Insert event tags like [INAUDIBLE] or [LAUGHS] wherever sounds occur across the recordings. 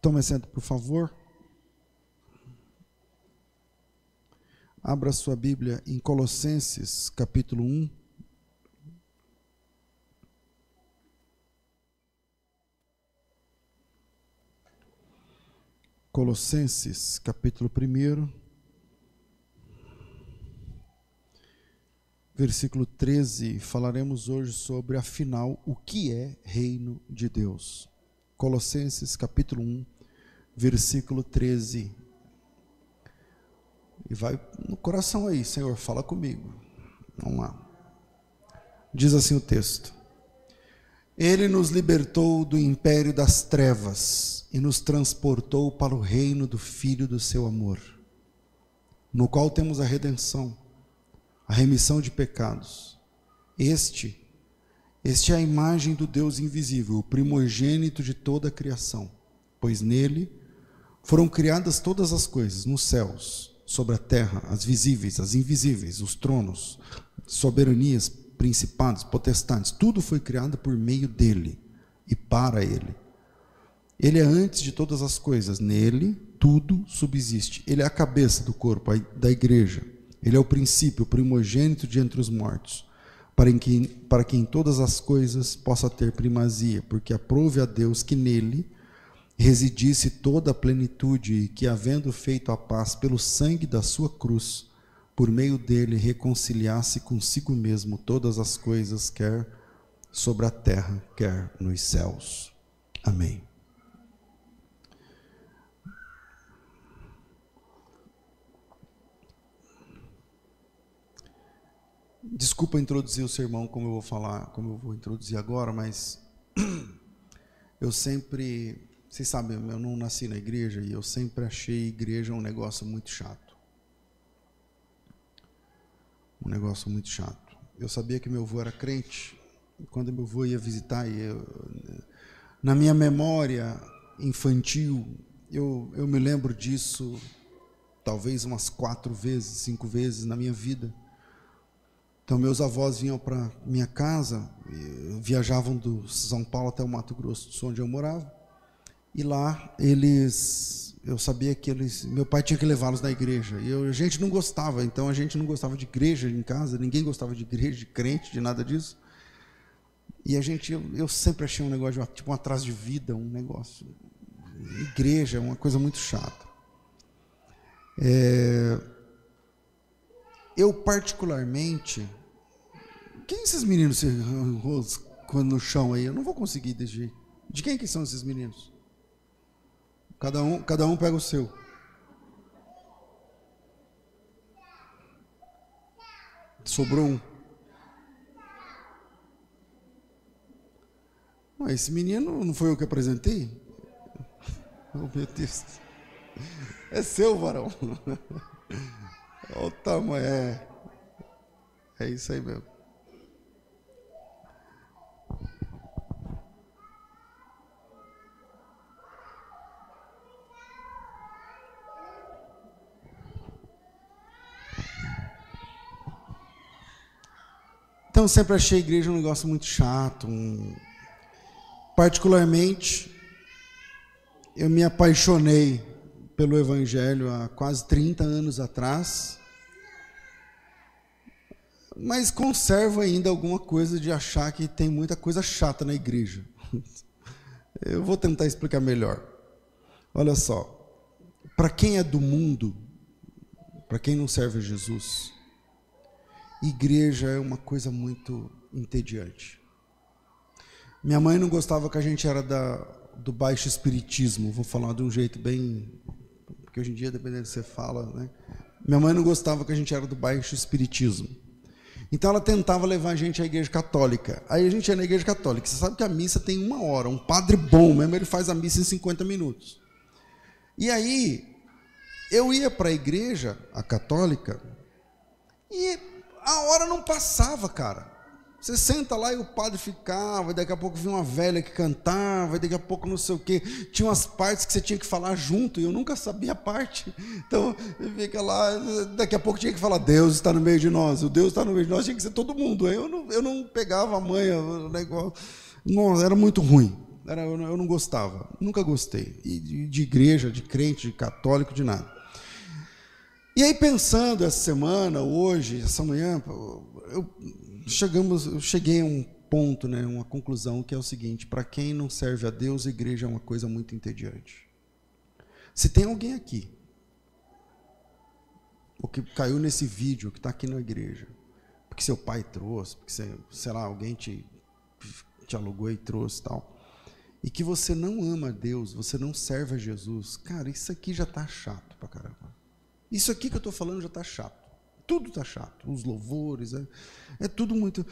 Tome assento, por favor. Abra sua Bíblia em Colossenses, capítulo 1. Colossenses, capítulo 1. Versículo 13, falaremos hoje sobre, afinal, o que é reino de Deus. Colossenses capítulo 1, versículo 13. E vai no coração aí, Senhor, fala comigo. Vamos lá. Diz assim o texto: Ele nos libertou do império das trevas e nos transportou para o reino do Filho do seu amor, no qual temos a redenção, a remissão de pecados. Este este é a imagem do Deus invisível, o primogênito de toda a criação, pois nele foram criadas todas as coisas, nos céus, sobre a terra, as visíveis, as invisíveis, os tronos, soberanias, principados, potestades, tudo foi criado por meio dele e para ele. Ele é antes de todas as coisas, nele tudo subsiste. Ele é a cabeça do corpo, da igreja. Ele é o princípio, o primogênito de entre os mortos para que, para que em todas as coisas possa ter primazia, porque aprove a Deus que nele residisse toda a plenitude e que, havendo feito a paz pelo sangue da sua cruz, por meio dele reconciliasse consigo mesmo todas as coisas, quer sobre a terra, quer nos céus. Amém. Desculpa introduzir o sermão como eu vou falar, como eu vou introduzir agora, mas [CLEARS THROAT] eu sempre, vocês sabem, eu não nasci na igreja e eu sempre achei igreja um negócio muito chato. Um negócio muito chato. Eu sabia que meu avô era crente, e quando meu avô ia visitar, eu, na minha memória infantil, eu, eu me lembro disso talvez umas quatro vezes, cinco vezes na minha vida. Então, meus avós vinham para minha casa, viajavam do São Paulo até o Mato Grosso onde eu morava. E lá eles, eu sabia que eles, meu pai tinha que levá-los na igreja. E eu, a gente não gostava, então a gente não gostava de igreja em casa, ninguém gostava de igreja, de crente, de nada disso. E a gente, eu, eu sempre achei um negócio, tipo um atraso de vida, um negócio. Igreja é uma coisa muito chata. É, eu, particularmente, quem esses meninos se roscam no chão aí? Eu não vou conseguir desse. De quem que são esses meninos? Cada um, cada um pega o seu. Sobrou um. Mas esse menino não foi eu que apresentei? [LAUGHS] Oh, meu Deus. É seu, varão. [LAUGHS] Olha o tamanho. É, é isso aí mesmo. Então, sempre achei a igreja um negócio muito chato. Um... Particularmente, eu me apaixonei pelo Evangelho há quase 30 anos atrás, mas conservo ainda alguma coisa de achar que tem muita coisa chata na igreja. [LAUGHS] Eu vou tentar explicar melhor. Olha só, para quem é do mundo, para quem não serve a Jesus, igreja é uma coisa muito entediante. Minha mãe não gostava que a gente era da, do baixo espiritismo, vou falar de um jeito bem. Porque hoje em dia, dependendo do que você fala, né? Minha mãe não gostava que a gente era do baixo espiritismo. Então ela tentava levar a gente à igreja católica. Aí a gente ia na igreja católica. Você sabe que a missa tem uma hora. Um padre bom mesmo, ele faz a missa em 50 minutos. E aí, eu ia para a igreja, a católica, e a hora não passava, cara. Você senta lá e o padre ficava, daqui a pouco vinha uma velha que cantava, daqui a pouco não sei o quê. Tinha umas partes que você tinha que falar junto, e eu nunca sabia a parte. Então, fica lá, daqui a pouco tinha que falar, Deus está no meio de nós, o Deus está no meio de nós, tinha que ser todo mundo. Eu não, eu não pegava a manha, o negócio. Era muito ruim. Era, eu, não gostava, nunca gostei. E de igreja, de crente, de católico, de nada. E aí, pensando essa semana, hoje, essa manhã, eu, chegamos, eu cheguei a um ponto, né, uma conclusão, que é o seguinte: para quem não serve a Deus, a igreja é uma coisa muito entediante. Se tem alguém aqui, o que caiu nesse vídeo, que está aqui na igreja, porque seu pai trouxe, porque, você, sei lá, alguém te, te alugou e trouxe tal, e que você não ama a Deus, você não serve a Jesus, cara, isso aqui já está chato pra caramba. Isso aqui que eu estou falando já está chato. Tudo está chato. Os louvores, é, é tudo muito.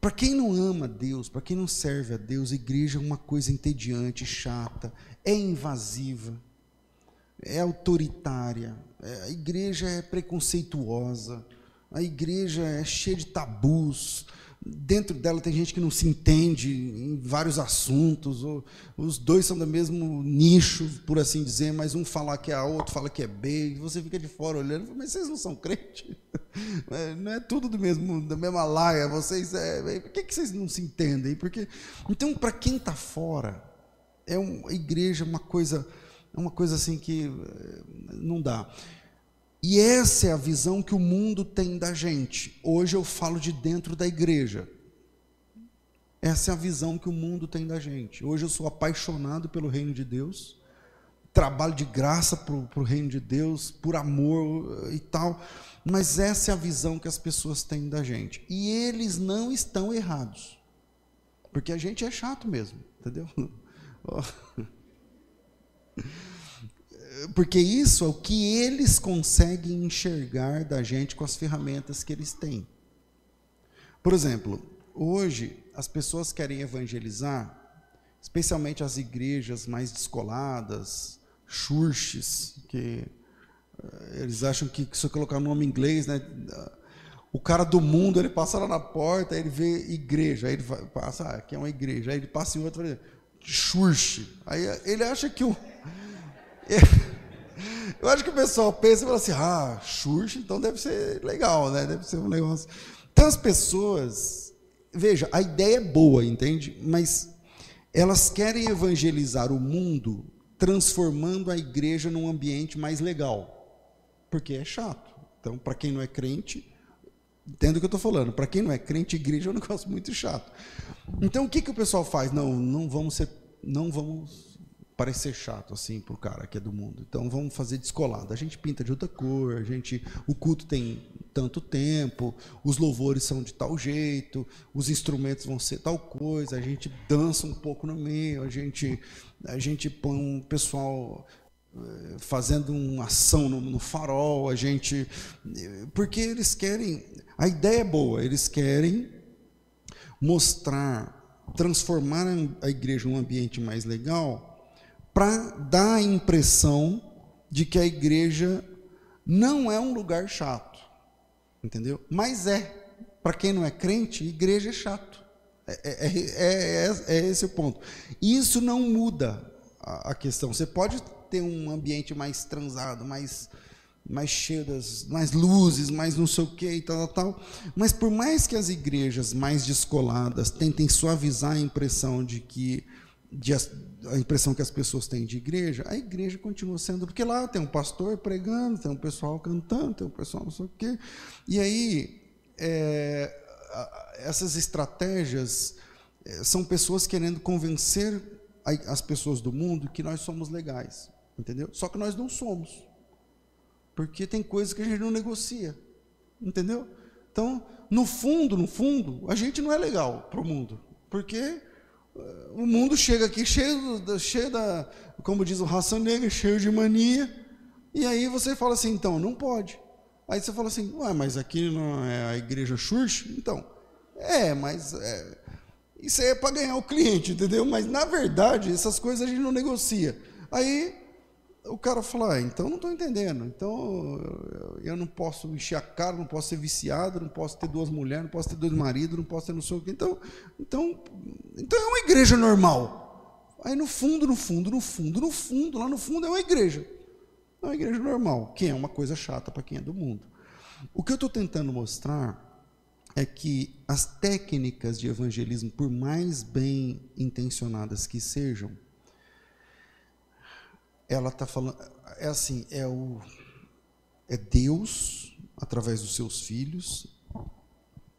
Para quem não ama Deus, para quem não serve a Deus, a igreja é uma coisa entediante, chata, é invasiva, é autoritária, é, a igreja é preconceituosa, a igreja é cheia de tabus, dentro dela tem gente que não se entende em vários assuntos, ou, os dois são do mesmo nicho, por assim dizer, mas um fala que é A, outro fala que é B, e você fica de fora olhando, mas vocês não são crentes? [LAUGHS] É, não é tudo do mesmo, da mesma laia, vocês, é, por que, que vocês não se entendem? Porque, então, para quem está fora, é uma, a igreja é uma coisa, é uma coisa assim que é, não dá. E essa é a visão que o mundo tem da gente. Hoje eu falo de dentro da igreja. Essa é a visão que o mundo tem da gente. Hoje eu sou apaixonado pelo reino de Deus, trabalho de graça para o reino de Deus, por amor e tal. Mas essa é a visão que as pessoas têm da gente. E eles não estão errados. Porque a gente é chato mesmo, entendeu? [LAUGHS] porque isso é o que eles conseguem enxergar da gente com as ferramentas que eles têm. Por exemplo, hoje as pessoas querem evangelizar, especialmente as igrejas mais descoladas, churches, que uh, eles acham que se eu colocar o nome em inglês, né, o cara do mundo, ele passa lá na porta, ele vê igreja, aí ele passa, ah, aqui é uma igreja, aí ele passa em outra, church. Aí ele acha que o [LAUGHS] Eu acho que o pessoal pensa e fala assim: ah, Xuxa, então deve ser legal, né? Deve ser um negócio. Então as pessoas, veja, a ideia é boa, entende? Mas elas querem evangelizar o mundo transformando a igreja num ambiente mais legal, porque é chato. Então, para quem não é crente, entendo o que eu estou falando. Para quem não é crente, igreja é um [LAUGHS] negócio muito chato. Então, o que, que o pessoal faz? Não, não vamos ser, não vamos parecer chato assim para o cara que é do mundo. Então vamos fazer descolado. A gente pinta de outra cor, a gente, o culto tem tanto tempo, os louvores são de tal jeito, os instrumentos vão ser tal coisa, a gente dança um pouco no meio, a gente, a gente põe um pessoal eh, fazendo uma ação no, no farol, a gente, porque eles querem, a ideia é boa, eles querem mostrar, transformar a igreja num ambiente mais legal para dar a impressão de que a igreja não é um lugar chato, entendeu? Mas é. Para quem não é crente, igreja é chato. É, é, é, é, esse o ponto. Isso não muda a, a, questão. Você pode ter um ambiente mais transado, mais, mais cheio das mais luzes, mais não sei o que e tal, tal, tal. Mas por mais que as igrejas mais descoladas tentem suavizar a impressão de que de, a impressão que as pessoas têm de igreja, a igreja continua sendo, porque lá tem um pastor pregando, tem um pessoal cantando, tem um pessoal não sei o quê. E aí, é, essas estratégias é, são pessoas querendo convencer as pessoas do mundo que nós somos legais, entendeu? Só que nós não somos, porque tem coisas que a gente não negocia, entendeu? Então, no fundo, no fundo, a gente não é legal para o mundo, porque o mundo chega aqui cheio, cheio da, como diz o raça negra, cheio de mania. E aí você fala assim, então, não pode. Aí você fala assim, ué, mas aqui não é a igreja Church? Então, é, mas é, isso é para ganhar o cliente, entendeu? Mas na verdade, essas coisas a gente não negocia. Aí o cara fala, ah, então não estou entendendo. Então eu, não posso encher a cara, não posso ser viciado, não posso ter duas mulheres, não posso ter dois maridos, não posso ter não sei o quê. Então, então, então é uma igreja normal. Aí no fundo, no fundo, no fundo, no fundo, lá no fundo é uma igreja. É uma igreja normal, que é uma coisa chata para quem é do mundo. O que eu estou tentando mostrar é que as técnicas de evangelismo, por mais bem intencionadas que sejam, ela está falando, é assim, é o é Deus através dos seus filhos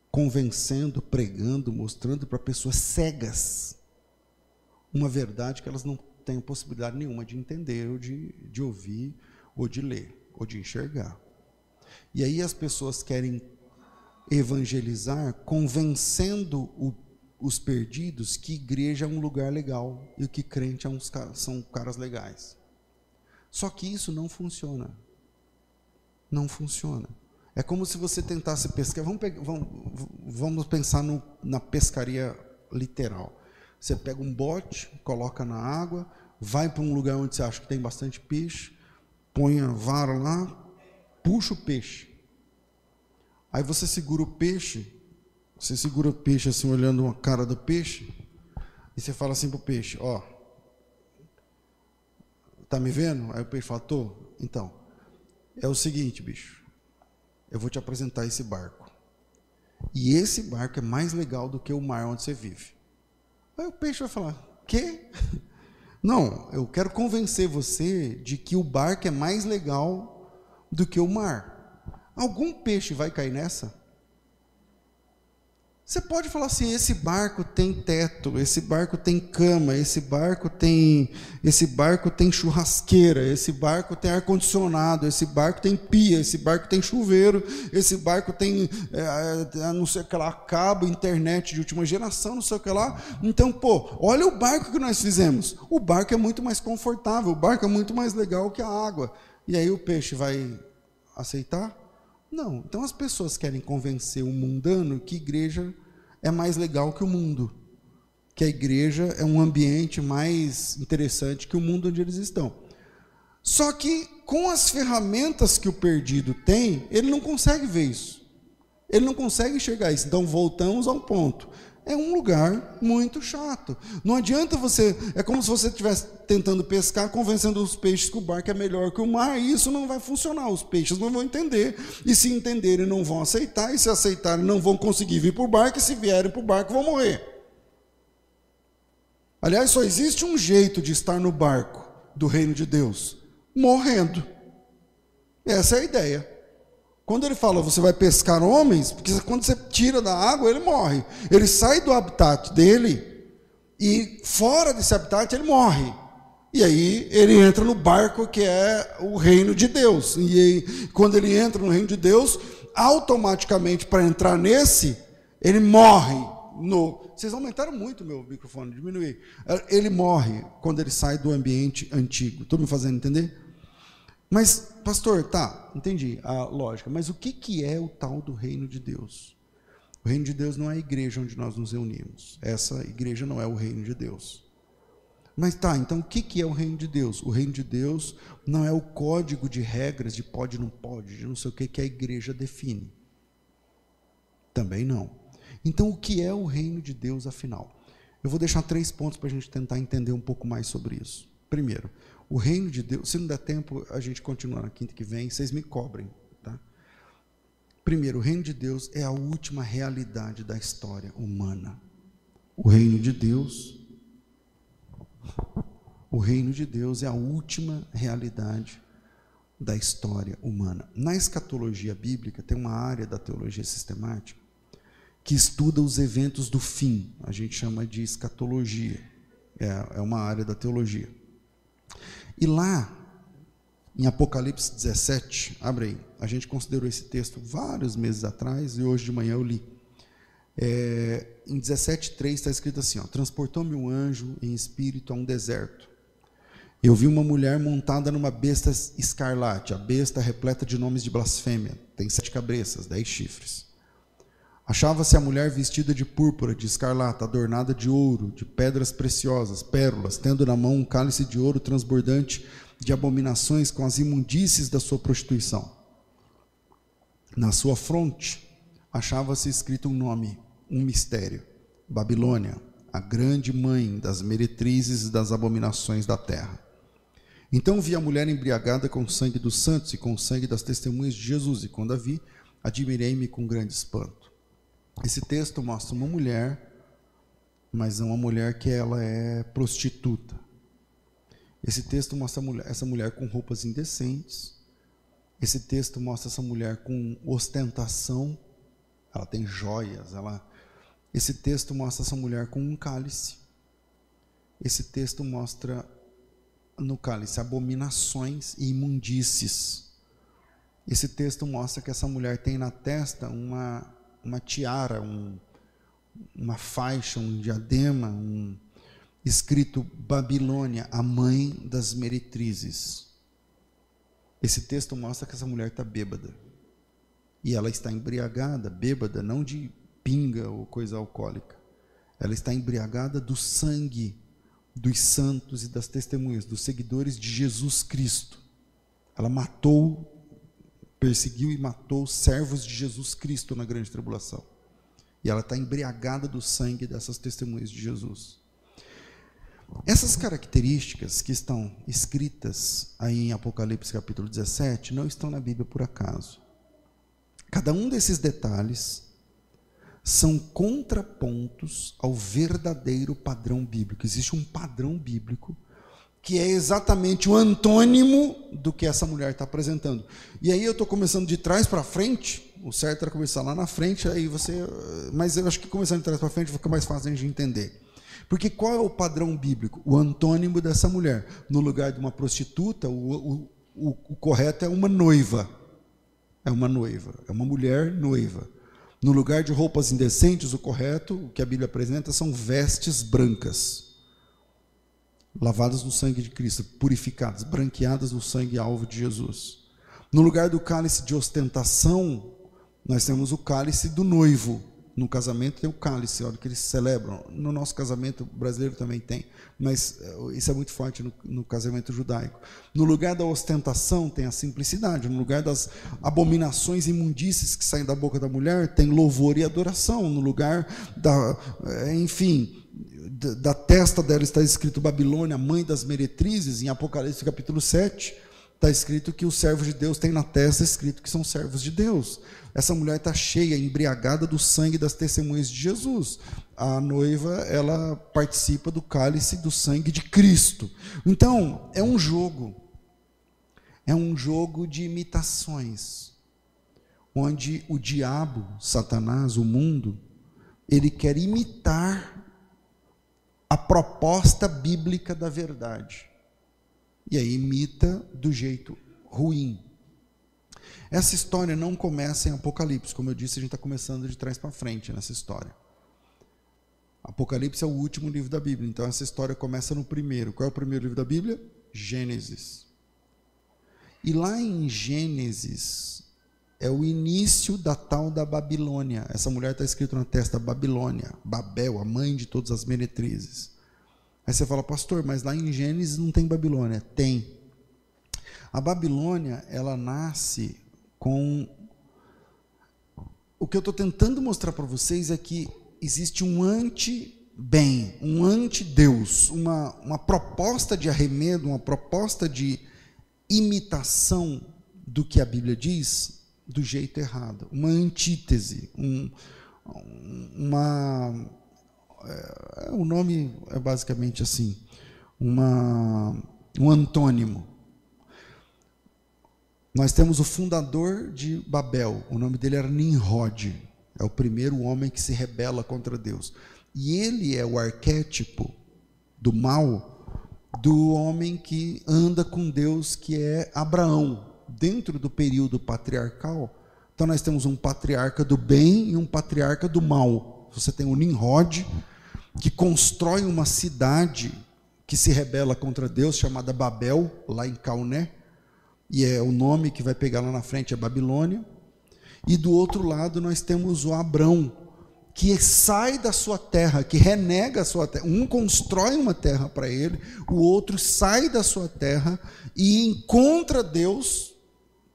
convencendo, pregando, mostrando para pessoas cegas uma verdade que elas não têm possibilidade nenhuma de entender ou de, de ouvir ou de ler ou de enxergar. E aí as pessoas querem evangelizar convencendo o, os perdidos que igreja é um lugar legal e que crente é uns, são caras legais. Só que isso não funciona. Não funciona. É como se você tentasse pescar. Vamos, vamos, vamos pensar no, na pescaria literal. Você pega um bote, coloca na água, vai para um lugar onde você acha que tem bastante peixe, põe a vara lá, puxa o peixe. Aí você segura o peixe, você segura o peixe assim, olhando a cara do peixe, e você fala assim para o peixe: Ó, tá me vendo? Aí o peixe fala: Tô. Então, é o seguinte, bicho, eu vou te apresentar esse barco. E esse barco é mais legal do que o mar onde você vive. Aí o peixe vai falar: Quê? [LAUGHS] Não, eu quero convencer você de que o barco é mais legal do que o mar. Algum peixe vai cair nessa? Você pode falar assim: esse barco tem teto, esse barco tem cama, esse barco tem, esse barco tem churrasqueira, esse barco tem ar condicionado, esse barco tem pia, esse barco tem chuveiro, esse barco tem é, não sei o que lá, cabo, internet de última geração, não sei o que lá. Então, pô, olha o barco que nós fizemos. O barco é muito mais confortável, o barco é muito mais legal que a água. E aí o peixe vai aceitar? Não. Então as pessoas querem convencer o mundano que igreja é mais legal que o mundo, que a igreja é um ambiente mais interessante que o mundo onde eles estão. Só que com as ferramentas que o perdido tem, ele não consegue ver isso. Ele não consegue enxergar isso. Então voltamos ao ponto é um lugar muito chato. Não adianta você. É como se você estivesse tentando pescar, convencendo os peixes que o barco é melhor que o mar, e isso não vai funcionar. Os peixes não vão entender. E se entenderem, não vão aceitar. E se aceitarem, não vão conseguir vir para o barco. E se vierem para o barco, vão morrer. Aliás, só existe um jeito de estar no barco do reino de Deus: morrendo. Essa é a ideia. Quando ele fala você vai pescar homens, porque quando você tira da água, ele morre. Ele sai do habitat dele e fora desse habitat ele morre. E aí ele entra no barco que é o reino de Deus. E aí, quando ele entra no reino de Deus, automaticamente para entrar nesse, ele morre no. Vocês aumentaram muito meu microfone, diminuí. Ele morre quando ele sai do ambiente antigo. Estou me fazendo entender? Mas, pastor, tá, entendi a lógica, mas o que, que é o tal do reino de Deus? O reino de Deus não é a igreja onde nós nos reunimos. Essa igreja não é o reino de Deus. Mas tá, então o que, que é o reino de Deus? O reino de Deus não é o código de regras de pode, não pode, de não sei o que que a igreja define. Também não. Então o que é o reino de Deus afinal? Eu vou deixar três pontos para a gente tentar entender um pouco mais sobre isso. Primeiro, o reino de Deus, se não der tempo, a gente continua na quinta que vem, vocês me cobrem. Tá? Primeiro, o reino de Deus é a última realidade da história humana. O reino de Deus, o reino de Deus é a última realidade da história humana. Na escatologia bíblica, tem uma área da teologia sistemática que estuda os eventos do fim. A gente chama de escatologia. É, é uma área da teologia. E lá, em Apocalipse 17, abre aí, a gente considerou esse texto vários meses atrás e hoje de manhã eu li. É, em 17,3 está escrito assim: Transportou-me um anjo em espírito a um deserto. Eu vi uma mulher montada numa besta escarlate, a besta repleta de nomes de blasfêmia, tem sete cabeças, dez chifres. Achava-se a mulher vestida de púrpura, de escarlata, adornada de ouro, de pedras preciosas, pérolas, tendo na mão um cálice de ouro transbordante de abominações com as imundícies da sua prostituição. Na sua fronte achava-se escrito um nome, um mistério: Babilônia, a grande mãe das meretrizes e das abominações da terra. Então vi a mulher embriagada com o sangue dos santos e com o sangue das testemunhas de Jesus, e quando a vi, admirei-me com grande espanto. Esse texto mostra uma mulher, mas é uma mulher que ela é prostituta. Esse texto mostra essa mulher com roupas indecentes. Esse texto mostra essa mulher com ostentação. Ela tem joias. Ela... Esse texto mostra essa mulher com um cálice. Esse texto mostra no cálice abominações e imundícies. Esse texto mostra que essa mulher tem na testa uma, uma tiara, um, uma faixa, um diadema, um, escrito Babilônia, a mãe das meretrizes. Esse texto mostra que essa mulher está bêbada. E ela está embriagada, bêbada, não de pinga ou coisa alcoólica. Ela está embriagada do sangue dos santos e das testemunhas, dos seguidores de Jesus Cristo. Ela matou, perseguiu e matou servos de Jesus Cristo na grande tribulação. E ela está embriagada do sangue dessas testemunhas de Jesus. Essas características que estão escritas aí em Apocalipse capítulo 17 não estão na Bíblia por acaso. Cada um desses detalhes são contrapontos ao verdadeiro padrão bíblico. Existe um padrão bíblico que é exatamente o antônimo do que essa mulher está apresentando. E aí eu estou começando de trás para frente, o certo era começar lá na frente, aí você. Mas eu acho que começando de trás para frente fica mais fácil de entender. Porque qual é o padrão bíblico? O antônimo dessa mulher. No lugar de uma prostituta, o, o, o, correto é uma noiva. É uma noiva. É uma mulher noiva. No lugar de roupas indecentes, o correto, o que a Bíblia apresenta, são vestes brancas. Lavadas no sangue de Cristo, purificadas, branqueadas no sangue alvo de Jesus. No lugar do cálice de ostentação, nós temos o cálice do noivo, no casamento tem o cálice, olha que eles celebram. No nosso casamento brasileiro também tem, mas eh, isso é muito forte no, no, casamento judaico. No lugar da ostentação tem a simplicidade. No lugar das abominações imundícies que saem da boca da mulher tem louvor e adoração. No lugar da, eh, enfim, da, testa dela está escrito Babilônia, mãe das meretrizes, em Apocalipse capítulo 7 está escrito que os servos de Deus têm na testa escrito que são servos de Deus. Essa mulher está cheia, embriagada do sangue das testemunhas de Jesus. A noiva, ela participa do cálice do sangue de Cristo. Então, é um jogo. É um jogo de imitações. Onde o diabo, Satanás, o mundo, ele quer imitar a proposta bíblica da verdade. E aí imita do jeito ruim. Essa história não começa em Apocalipse, como eu disse, a gente está começando de trás para frente nessa história. Apocalipse é o último livro da Bíblia, então essa história começa no primeiro. Qual é o primeiro livro da Bíblia? Gênesis. E lá em Gênesis é o início da tal da Babilônia. Essa mulher está escrito na testa Babilônia, Babel, a mãe de todas as menetrizes. Aí você fala, pastor, mas lá em Gênesis não tem Babilônia. Tem. A Babilônia, ela nasce com. O que eu estou tentando mostrar para vocês é que existe um anti-bem, um anti-Deus, uma, uma proposta de arremedo, uma proposta de imitação do que a Bíblia diz do jeito errado, uma antítese, um, uma. É, o nome é basicamente assim, uma, um antônimo. Nós temos o fundador de Babel, o nome dele era Nimrod, é o primeiro homem que se rebela contra Deus. E ele é o arquétipo do mal do homem que anda com Deus, que é Abraão, dentro do período patriarcal. Então nós temos um patriarca do bem e um patriarca do mal. Você tem o Nimrod, que constrói uma cidade que se rebela contra Deus, chamada Babel, lá em Cauné e é o nome que vai pegar lá na frente é Babilônia. E do outro lado nós temos o Abrão, que sai da sua terra, que renega a sua terra. Um constrói uma terra para ele, o outro sai da sua terra e encontra Deus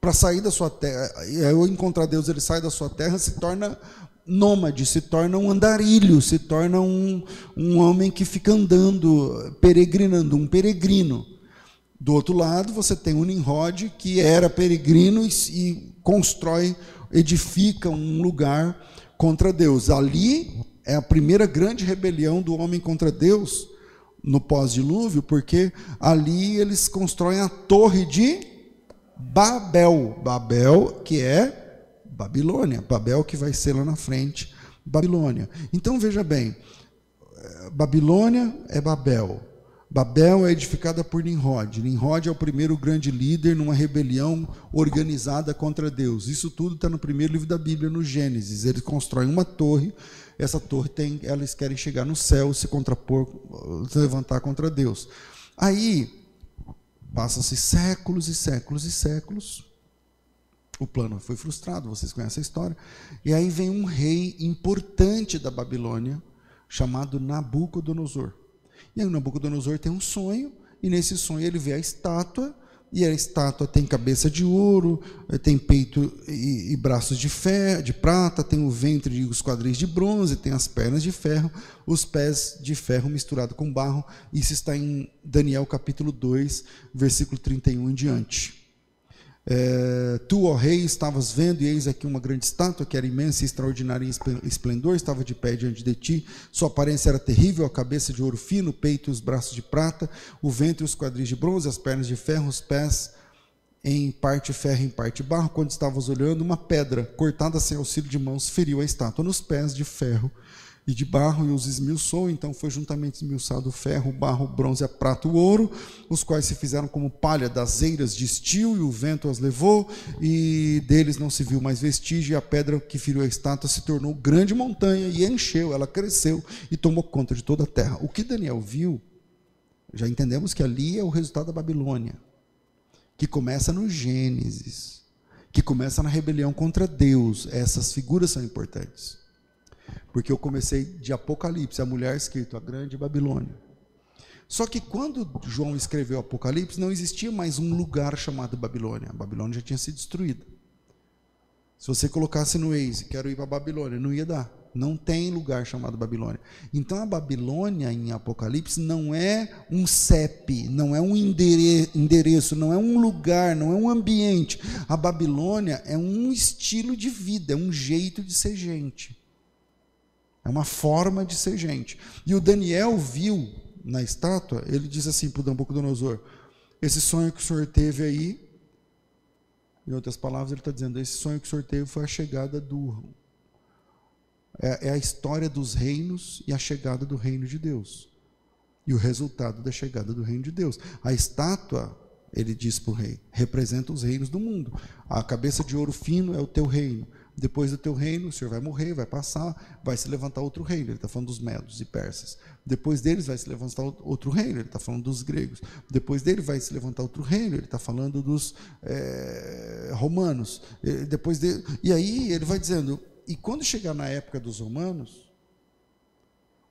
para sair da sua terra. E ao encontrar Deus, ele sai da sua terra, se torna nômade, se torna um andarilho, se torna um, um homem que fica andando, peregrinando, um peregrino. Do outro lado, você tem o Nimrod, que era peregrino e, e constrói, edifica um lugar contra Deus. Ali é a primeira grande rebelião do homem contra Deus no pós-dilúvio, porque ali eles constroem a torre de Babel. Babel, que é Babilônia. Babel, que vai ser lá na frente, Babilônia. Então veja bem: eh, Babilônia é Babel. Babel é edificada por Nimrod. Nimrod é o primeiro grande líder numa rebelião organizada contra Deus. Isso tudo está no primeiro livro da Bíblia, no Gênesis. Eles constroem uma torre. Essa torre tem, elas querem chegar no céu, se contrapor, se levantar contra Deus. Aí passam-se séculos e séculos e séculos. O plano foi frustrado, vocês conhecem a história. E aí vem um rei importante da Babilônia, chamado Nabucodonosor. E aí o Nabucodonosor tem um sonho, e nesse sonho ele vê a estátua, e a estátua tem cabeça de ouro, eh, tem peito e, e braços de, ferro, de prata, tem o ventre e os quadris de bronze, tem as pernas de ferro, os pés de ferro misturado com barro. Isso está em Daniel capítulo 2, versículo 31 em diante. É, tu, ó rei, estavas vendo, e eis aqui uma grande estátua, que era imensa e extraordinária em esplendor, estava de pé diante de ti. Sua aparência era terrível, a cabeça de ouro fino, o peito e os braços de prata, o ventre e os quadris de bronze, as pernas de ferro, os pés em parte ferro e em parte barro. Quando estavas olhando, uma pedra cortada sem auxílio de mãos feriu a estátua nos pés de ferro e de barro e os esmiuçou, então foi juntamente esmiuçado o ferro, o barro, o bronze, a prata, o ouro, os quais se fizeram como palha das eiras de estio, e o vento as levou, e deles não se viu mais vestígio, e a pedra que feriu a estátua se tornou grande montanha, e encheu, ela cresceu e tomou conta de toda a terra. O que Daniel viu, já entendemos que ali é o resultado da Babilônia, que começa no Gênesis, que começa na rebelião contra Deus, essas figuras são importantes. Porque eu comecei de Apocalipse, a mulher escrito, a grande Babilônia. Só que quando João escreveu Apocalipse, não existia mais um lugar chamado Babilônia. A Babilônia já tinha sido destruída. Se você colocasse no Waze, quero ir para Babilônia, não ia dar. Não tem lugar chamado Babilônia. Então a Babilônia em Apocalipse não é um CEP, não é um endereço, não é um lugar, não é um ambiente. A Babilônia é um estilo de vida, é um jeito de ser gente. É uma forma de ser gente. E o Daniel viu na estátua, ele diz assim para o Nabucodonosor: Esse sonho que o senhor teve aí, em outras palavras, ele está dizendo: Esse sonho que o senhor teve foi a chegada do. É, é a história dos reinos e a chegada do reino de Deus. E o resultado da chegada do reino de Deus. A estátua, ele diz para o rei, representa os reinos do mundo. A cabeça de ouro fino é o teu reino depois do teu reino, o Senhor vai morrer, vai passar, vai se levantar outro reino. Ele está falando dos medos e persas. Depois deles vai se levantar outro reino. Ele está falando dos gregos. Depois dele vai se levantar outro reino. Ele está falando dos é, romanos. Depois dele, e aí ele vai dizendo. E quando chegar na época dos romanos,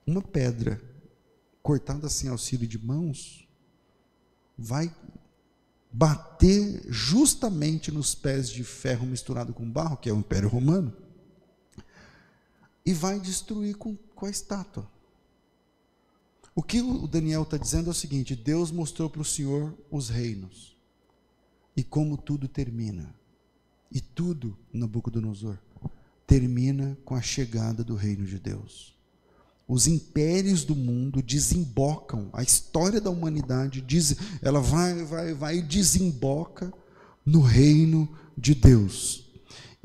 uma pedra cortada sem auxílio de mãos vai bater justamente nos pés de ferro misturado com barro, que é o Império Romano, e vai destruir com, com a estátua. O que o Daniel está dizendo é o seguinte: Deus mostrou para o Senhor os reinos e como tudo termina. E tudo, Nabucodonosor, termina com a chegada do reino de Deus. Os impérios do mundo desembocam, a história da humanidade diz, ela vai, vai, vai e desemboca no reino de Deus.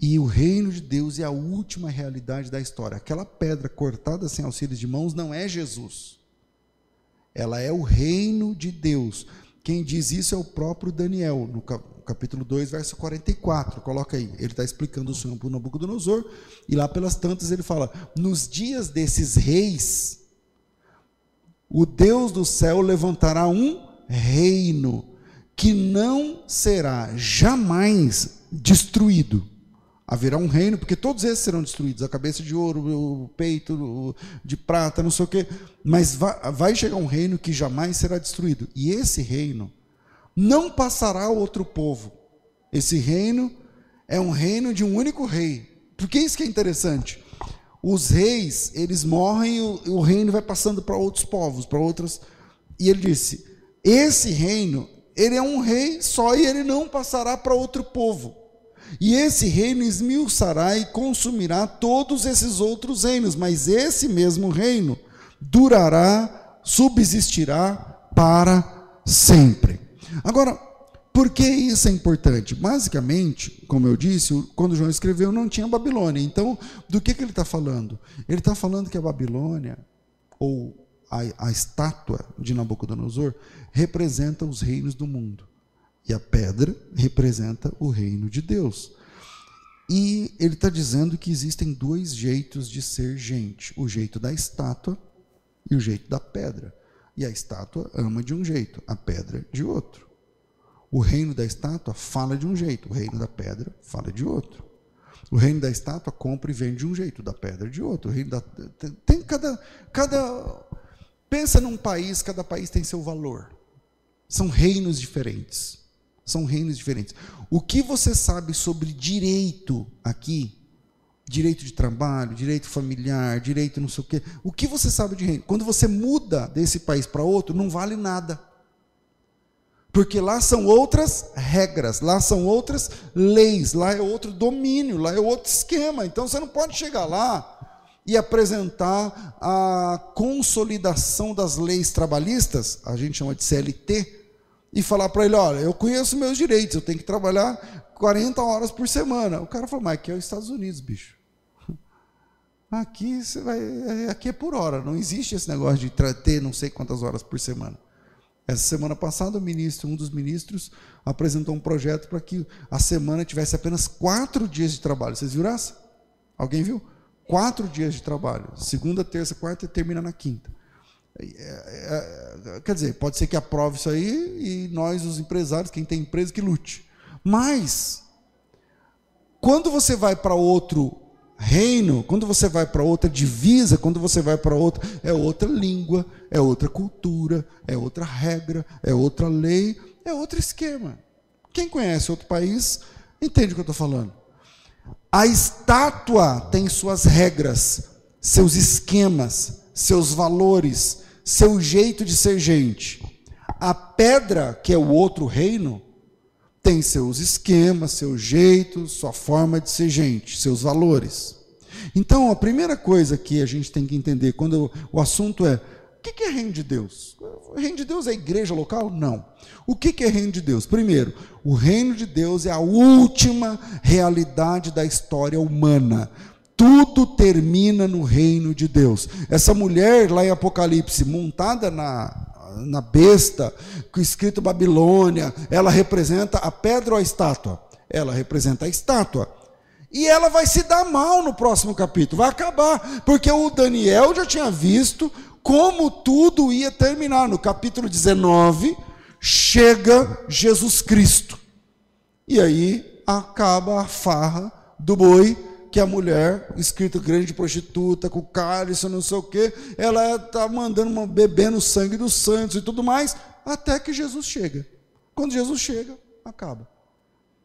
E o reino de Deus é a última realidade da história. Aquela pedra cortada sem auxílio de mãos não é Jesus. Ela é o reino de Deus. Quem diz isso é o próprio Daniel, no capítulo 2, verso 44. Coloca aí. Ele está explicando o sonho para o Nabucodonosor. E lá pelas tantas ele fala: Nos dias desses reis, o Deus do céu levantará um reino que não será jamais destruído. Haverá um reino, porque todos esses serão destruídos, a cabeça de ouro, o peito de prata, não sei o quê. Mas vai chegar um reino que jamais será destruído. E esse reino não passará outro povo. Esse reino é um reino de um único rei. Por que isso que é interessante? Os reis, eles morrem e o, o reino vai passando para outros povos, para outras. E ele disse: esse reino, ele é um rei só e ele não passará para outro povo. E esse reino esmiuçará e consumirá todos esses outros reinos, mas esse mesmo reino durará, subsistirá para sempre. Agora, por que isso é importante? Basicamente, como eu disse, quando João escreveu, não tinha Babilônia. Então, do que, que ele está falando? Ele está falando que a Babilônia, ou a, a estátua de Nabucodonosor, representa os reinos do mundo. E a pedra representa o reino de Deus. E ele está dizendo que existem dois jeitos de ser gente: o jeito da estátua e o jeito da pedra. E a estátua ama de um jeito, a pedra de outro. O reino da estátua fala de um jeito, o reino da pedra fala de outro. O reino da estátua compra e vende de um jeito, da pedra de outro. O reino da tem cada cada pensa num país, cada país tem seu valor. São reinos diferentes. São reinos diferentes. O que você sabe sobre direito aqui? Direito de trabalho, direito familiar, direito não sei o quê. O que você sabe de reino? Quando você muda desse país para outro, não vale nada. Porque lá são outras regras, lá são outras leis, lá é outro domínio, lá é outro esquema. Então você não pode chegar lá e apresentar a consolidação das leis trabalhistas, a gente chama de CLT, e falar para ele: olha, eu conheço meus direitos, eu tenho que trabalhar 40 horas por semana. O cara falou: mas aqui é os Estados Unidos, bicho. [LAUGHS] Aqui, você vai, é, aqui é por hora, não existe esse negócio de ter não sei quantas horas por semana. Essa semana passada, ministro, um dos ministros, apresentou um projeto para que a semana tivesse apenas quatro dias de trabalho. Vocês viram essa? Alguém viu? Quatro dias de trabalho. Segunda, terça, quarta e termina na quinta. É, é, quer dizer, pode ser que aprove isso aí e nós, os empresários, quem tem empresa, que lute. Mas, quando você vai para outro reino, quando você vai para outra divisa, quando você vai para outra, é outra língua, é outra cultura, é outra regra, é outra lei, é outro esquema. Quem conhece outro país entende o que eu estou falando. A estátua tem suas regras, seus esquemas, seus valores, seu jeito de ser gente. A pedra, que é o outro reino, tem seus esquemas, seu jeito, sua forma de ser gente, seus valores. Então, a primeira coisa que a gente tem que entender quando o assunto é o que é reino de Deus? O reino de Deus é igreja local? Não. O que é reino de Deus? Primeiro, o reino de Deus é a última realidade da história humana tudo termina no reino de Deus. Essa mulher lá em Apocalipse, montada na, na besta, escrito Babilônia, ela representa a pedra ou a estátua? Ela representa a estátua. E ela vai se dar mal no próximo capítulo, vai acabar, porque o Daniel já tinha visto como tudo ia terminar. No capítulo 19, chega Jesus Cristo. E aí acaba a farra do boi que a mulher, escrita grande prostituta, com cálice, não sei o quê, ela está mandando uma, bebendo sangue dos santos e tudo mais, até que Jesus chega. Quando Jesus chega, acaba.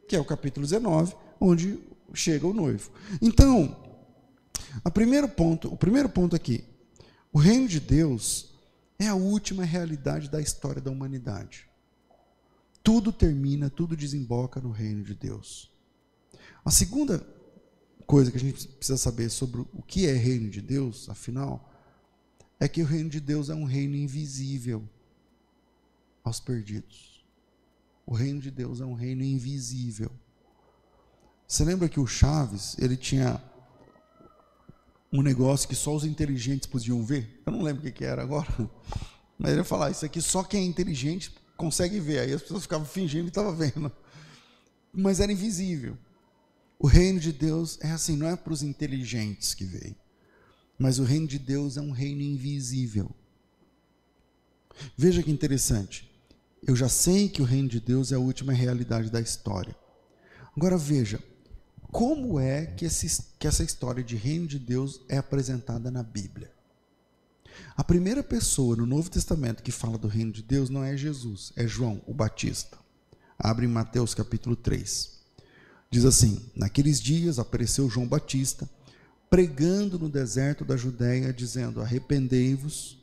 Que é o capítulo 19, onde chega o noivo. Então, a primeiro ponto, o primeiro ponto aqui, o reino de Deus é a última realidade da história da humanidade. Tudo termina, tudo desemboca no reino de Deus. A segunda coisa que a gente precisa saber sobre o que é reino de Deus, afinal, é que o reino de Deus é um reino invisível aos perdidos. O reino de Deus é um reino invisível. Você lembra que o Chaves, ele tinha um negócio que só os inteligentes podiam ver? Eu não lembro o que era agora. [LAUGHS] Mas ele ia falar, isso aqui só quem é inteligente consegue ver. Aí as pessoas ficavam fingindo que estavam vendo. Mas era invisível. O reino de Deus é assim, não é para os inteligentes que veem, mas o reino de Deus é um reino invisível. Veja que interessante. Eu já sei que o reino de Deus é a última realidade da história. Agora veja, como é que, esse, que essa história de reino de Deus é apresentada na Bíblia? A primeira pessoa no Novo Testamento que fala do reino de Deus não é Jesus, é João, o Batista. Abre em Mateus capítulo 3. Diz assim: Naqueles dias apareceu João Batista, pregando no deserto da Judéia, dizendo: Arrependei-vos,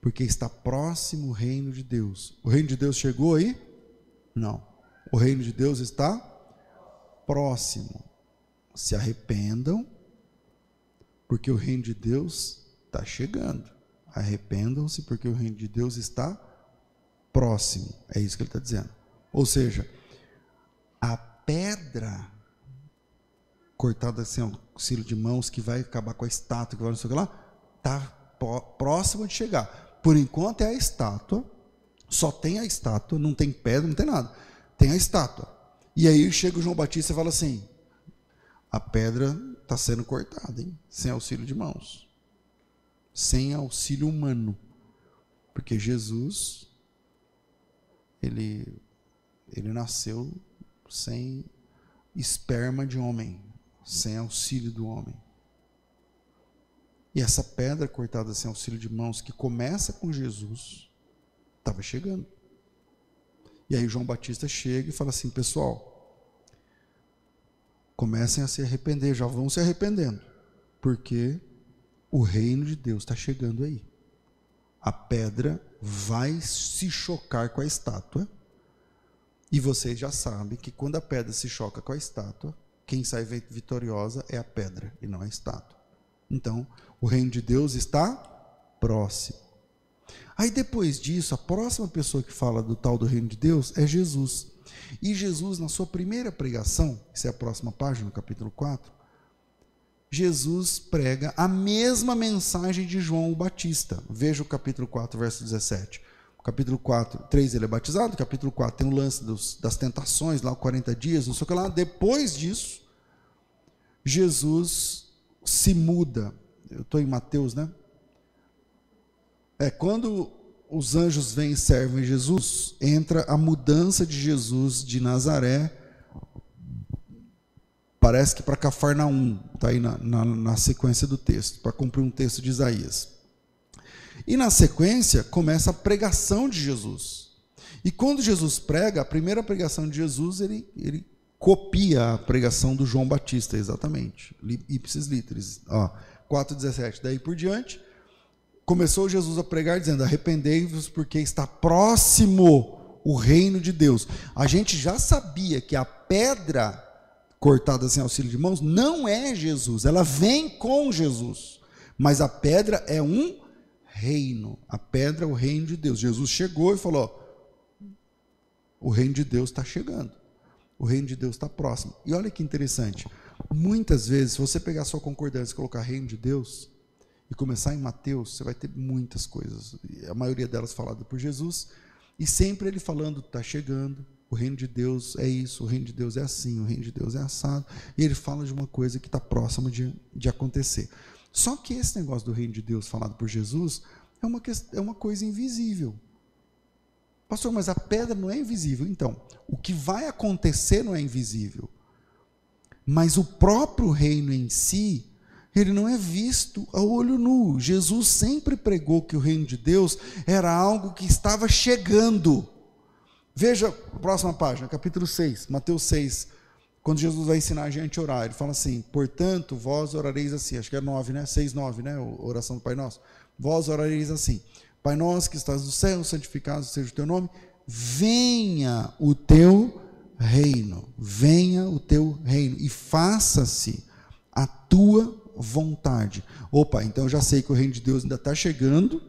porque está próximo o reino de Deus. O reino de Deus chegou aí? Não. O reino de Deus está próximo. Se arrependam, porque o reino de Deus está chegando. Arrependam-se, porque o reino de Deus está próximo. É isso que ele está dizendo. Ou seja, pedra cortada assim, auxílio de mãos, que vai acabar com a estátua, que vai não sei o que lá, está próximo de chegar. Por enquanto é a estátua, só tem a estátua, não tem pedra, não tem nada. Tem a estátua. E aí chega o João Batista e fala assim: a pedra está sendo cortada, hein? sem auxílio de mãos, sem auxílio humano, porque Jesus ele ele nasceu sem esperma de homem, sem auxílio do homem. E essa pedra cortada sem auxílio de mãos, que começa com Jesus, estava chegando. E aí João Batista chega e fala assim: pessoal, comecem a se arrepender, já vão se arrependendo, porque o reino de Deus está chegando aí. A pedra vai se chocar com a estátua, e vocês já sabem que quando a pedra se choca com a estátua, quem sai vitoriosa é a pedra e não a estátua. Então, o reino de Deus está próximo. Aí depois disso, a próxima pessoa que fala do tal do reino de Deus é Jesus. E Jesus, na sua primeira pregação, essa é a próxima página, no capítulo 4, Jesus prega a mesma mensagem de João o Batista. Veja o capítulo 4, verso 17. Capítulo 4, 3 ele é batizado, capítulo 4 tem o lance dos, das tentações, lá 40 dias, não sei o que lá. Depois disso, Jesus se muda. Eu estou em Mateus, né? É quando os anjos vêm e servem Jesus, entra a mudança de Jesus de Nazaré, parece que para Cafarnaum, está aí na, na, na sequência do texto, para cumprir um texto de Isaías. E na sequência começa a pregação de Jesus. E quando Jesus prega, a primeira pregação de Jesus, ele, ele copia a pregação do João Batista, exatamente. Ipsis literis. 4,17. Daí por diante, começou Jesus a pregar dizendo: Arrependei-vos, porque está próximo o reino de Deus. A gente já sabia que a pedra cortada sem auxílio de mãos não é Jesus, ela vem com Jesus. Mas a pedra é um reino. A pedra é o reino de Deus. Jesus chegou e falou: O reino de Deus está chegando. O reino de Deus está próximo. E olha que interessante. Muitas vezes, se você pegar sua concordância e colocar reino de Deus, e começar em Mateus, você vai ter muitas coisas, a maioria delas falada por Jesus, e sempre ele falando, está chegando, o reino de Deus é isso, o reino de Deus é assim, o reino de Deus é assado, e ele fala de uma coisa que está próxima de, de acontecer. Só que esse negócio do reino de Deus falado por Jesus é uma, é uma coisa invisível. Pastor, mas a pedra não é invisível. Então, o que vai acontecer não é invisível. Mas o próprio reino em si ele não é visto a olho nu. Jesus sempre pregou que o reino de Deus era algo que estava chegando. Veja próxima página, capítulo 6, Mateus 6, quando Jesus vai ensinar a gente a orar. Ele fala assim: Portanto, vós orareis assim, acho que é 9, né? 6, 9, né? A oração do Pai Nosso. Vós orareis assim: Pai nosso que estás no céu, santificado seja o teu nome, venha o teu reino, venha o teu reino e faça-se a tua vontade. Opa, então eu já sei que o reino de Deus ainda está chegando,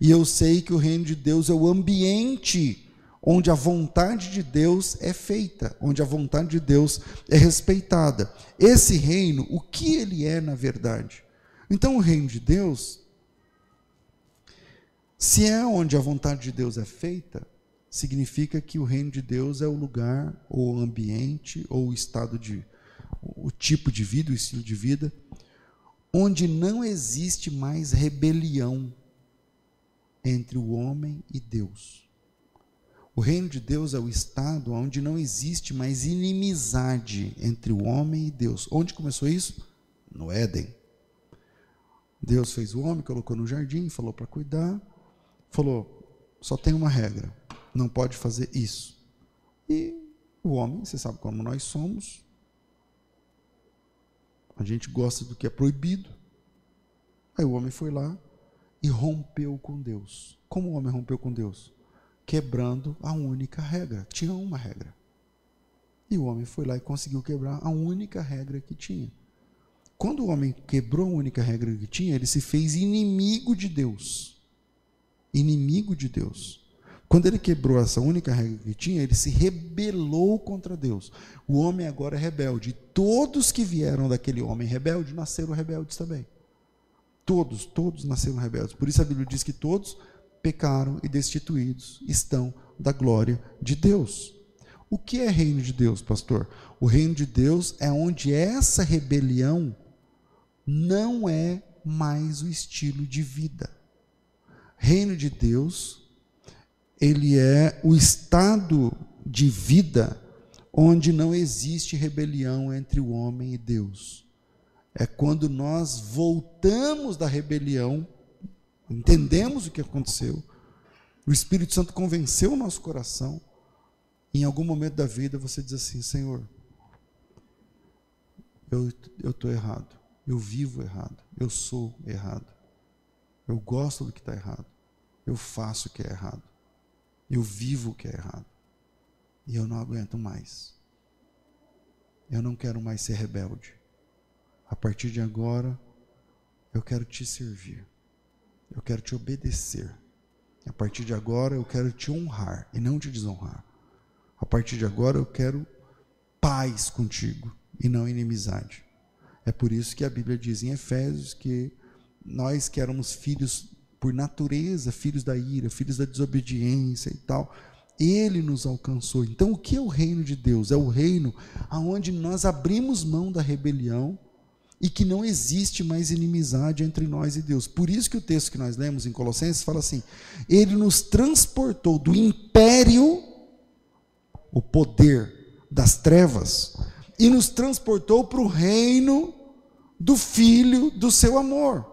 e eu sei que o reino de Deus é o ambiente onde a vontade de Deus é feita, onde a vontade de Deus é respeitada. Esse reino, o que ele é na verdade? Então, o reino de Deus, se é onde a vontade de Deus é feita, significa que o reino de Deus é o lugar, ou o ambiente, ou o estado de, o tipo de vida, o estilo de vida onde não existe mais rebelião entre o homem e Deus. O reino de Deus é o estado onde não existe mais inimizade entre o homem e Deus. Onde começou isso? No Éden. Deus fez o homem, colocou no jardim, falou para cuidar, falou: só tem uma regra, não pode fazer isso. E o homem, você sabe como nós somos, a gente gosta do que é proibido. Aí o homem foi lá e rompeu com Deus. Como o homem rompeu com Deus? Quebrando a única regra. Tinha uma regra. E o homem foi lá e conseguiu quebrar a única regra que tinha. Quando o homem quebrou a única regra que tinha, ele se fez inimigo de Deus. Inimigo de Deus. Quando ele quebrou essa única regra que tinha, ele se rebelou contra Deus. O homem agora é rebelde. E todos que vieram daquele homem rebelde nasceram rebeldes também. Todos, todos nasceram rebeldes. Por isso a Bíblia diz que todos pecaram e destituídos estão da glória de Deus. O que é reino de Deus, pastor? O reino de Deus é onde essa rebelião não é mais o estilo de vida. Reino de Deus, ele é o estado de vida onde não existe rebelião entre o homem e Deus. É quando nós voltamos da rebelião, entendemos o que aconteceu, o Espírito Santo convenceu o nosso coração, em algum momento da vida você diz assim: Senhor, eu estou errado, eu vivo errado, eu sou errado, eu gosto do que está errado, eu faço o que é errado, eu vivo o que é errado, e eu não aguento mais. Eu não quero mais ser rebelde. A partir de agora, eu quero te servir. Eu quero te obedecer. A partir de agora, eu quero te honrar e não te desonrar. A partir de agora, eu quero paz contigo e não inimizade. É por isso que a Bíblia diz em Efésios que nós que éramos filhos por natureza, filhos da ira, filhos da desobediência e tal, ele nos alcançou. Então, o que é o reino de Deus? É o reino aonde nós abrimos mão da rebelião e que não existe mais inimizade entre nós e Deus. Por isso que o texto que nós lemos em Colossenses fala assim: Ele nos transportou do império, o poder das trevas, e nos transportou para o reino do Filho do seu amor,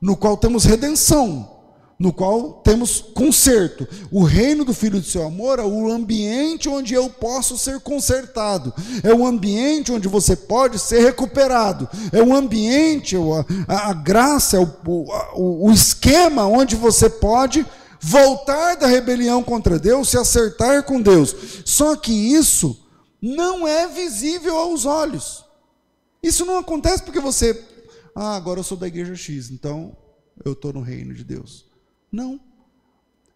no qual temos redenção no qual temos conserto. O reino do Filho do seu amor é o ambiente onde eu posso ser consertado, é o ambiente onde você pode ser recuperado, é o ambiente, a, a graça, é o, o, o esquema onde você pode voltar da rebelião contra Deus, se acertar com Deus. Só que isso não é visível aos olhos. Isso não acontece porque você, ah, agora eu sou da igreja X, então eu estou no reino de Deus. Não.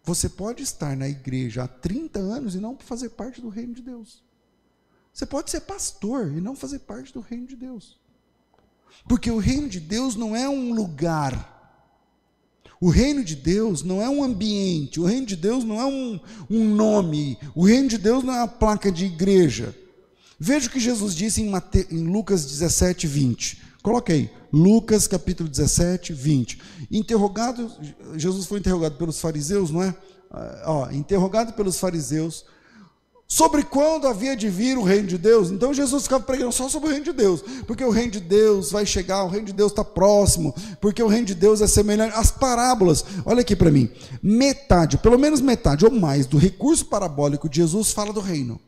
Você pode estar na igreja há 30 anos e não fazer parte do reino de Deus. Você pode ser pastor e não fazer parte do reino de Deus. Porque o reino de Deus não é um lugar. O reino de Deus não é um ambiente. O reino de Deus não é um, um nome. O reino de Deus não é uma placa de igreja. Veja o que Jesus disse em, Mate... em Lucas 17, 20. Coloque aí, Lucas capítulo 17, 20. Interrogado, Jesus foi interrogado pelos fariseus, não é? Ah, ó, interrogado pelos fariseus sobre quando havia de vir o reino de Deus. Então Jesus ficava pregando só sobre o reino de Deus, porque o reino de Deus vai chegar, o reino de Deus está próximo, porque o reino de Deus é semelhante. As parábolas, olha aqui para mim, metade, pelo menos metade ou mais do recurso parabólico de Jesus fala do reino.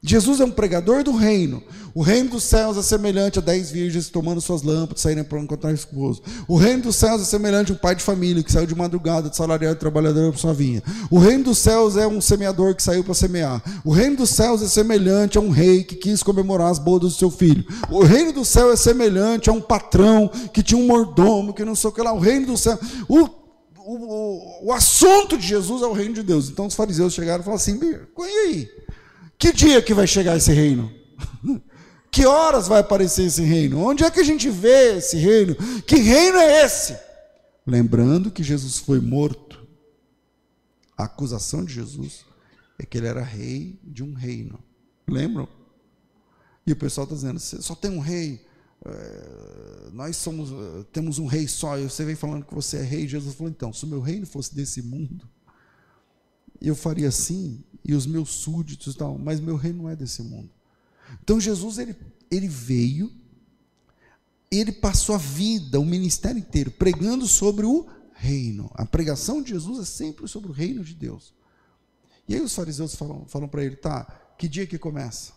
Jesus é um pregador do reino. O reino dos céus é semelhante a dez virgens tomando suas lâmpadas, saírem para encontrar o esposo. O reino dos céus é semelhante a um pai de família que saiu de madrugada, de salariado e trabalhador para sua vinha. O reino dos céus é um semeador que saiu para semear. O reino dos céus é semelhante a um rei que quis comemorar as bodas do seu filho. O reino do céu é semelhante a um patrão que tinha um mordomo, que não sei o que lá. O reino do céu. O, o, o assunto de Jesus é o reino de Deus. Então os fariseus chegaram e falaram assim: e aí? Que dia que vai chegar esse reino? [LAUGHS] Que horas vai aparecer esse reino? Onde é que a gente vê esse reino? Que reino é esse? Lembrando que Jesus foi morto. A acusação de Jesus é que ele era rei de um reino. Lembram? E o pessoal está dizendo: só tem um rei. É, nós somos, temos um rei só. E você vem falando que você é rei. Jesus falou: então, se o meu reino fosse desse mundo, eu faria assim e os meus súditos tal, mas meu reino não é desse mundo. Então Jesus ele, ele veio, ele passou a vida, o ministério inteiro pregando sobre o reino. A pregação de Jesus é sempre sobre o reino de Deus. E aí os fariseus falam, falam para ele, tá, que dia que começa?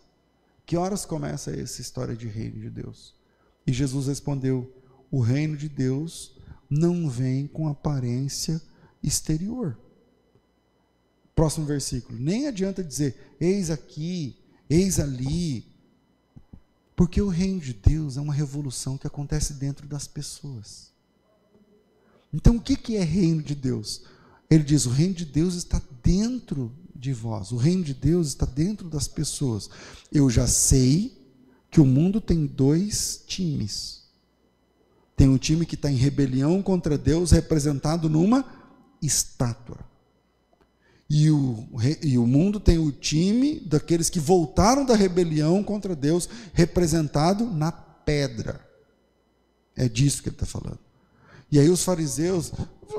Que horas começa essa história de reino de Deus? E Jesus respondeu: o reino de Deus não vem com aparência exterior. Próximo versículo. Nem adianta dizer, eis aqui, Eis ali. Porque o reino de Deus é uma revolução que acontece dentro das pessoas. Então, o que é reino de Deus? Ele diz: o reino de Deus está dentro de vós, o reino de Deus está dentro das pessoas. Eu já sei que o mundo tem dois times. Tem um time que está em rebelião contra Deus, representado numa estátua. E o, e o mundo tem o time daqueles que voltaram da rebelião contra Deus, representado na pedra. É disso que ele está falando. E aí os fariseus,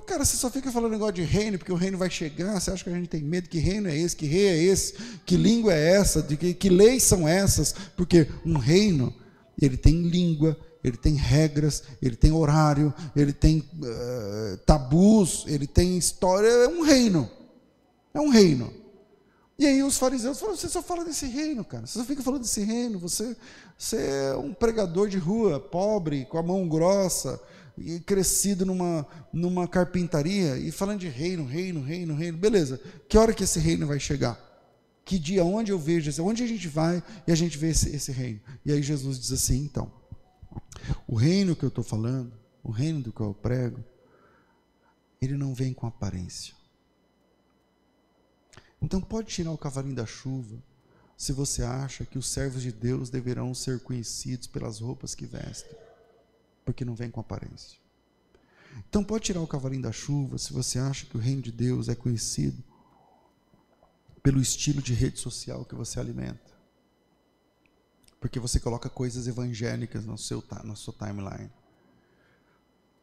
cara, você só fica falando negócio de reino, porque o reino vai chegar, você acha que a gente tem medo? Que reino é esse? Que rei é esse? Que língua é essa? De que, que leis são essas? Porque um reino, ele tem língua, ele tem regras, ele tem horário, ele tem uh, tabus, ele tem história, é um reino. É um reino. E aí os fariseus falaram: você só fala desse reino, cara. Você só fica falando desse reino. Você, você é um pregador de rua, pobre, com a mão grossa, e crescido numa, numa carpintaria, e falando de reino, reino, reino, reino. Beleza. Que hora que esse reino vai chegar? Que dia, onde eu vejo, onde a gente vai e a gente vê esse, esse reino? E aí Jesus diz assim: então, o reino que eu estou falando, o reino do qual eu prego, ele não vem com aparência. Então pode tirar o cavalinho da chuva, se você acha que os servos de Deus deverão ser conhecidos pelas roupas que vestem, porque não vem com aparência. Então pode tirar o cavalinho da chuva, se você acha que o reino de Deus é conhecido pelo estilo de rede social que você alimenta. Porque você coloca coisas evangélicas no seu, na sua timeline.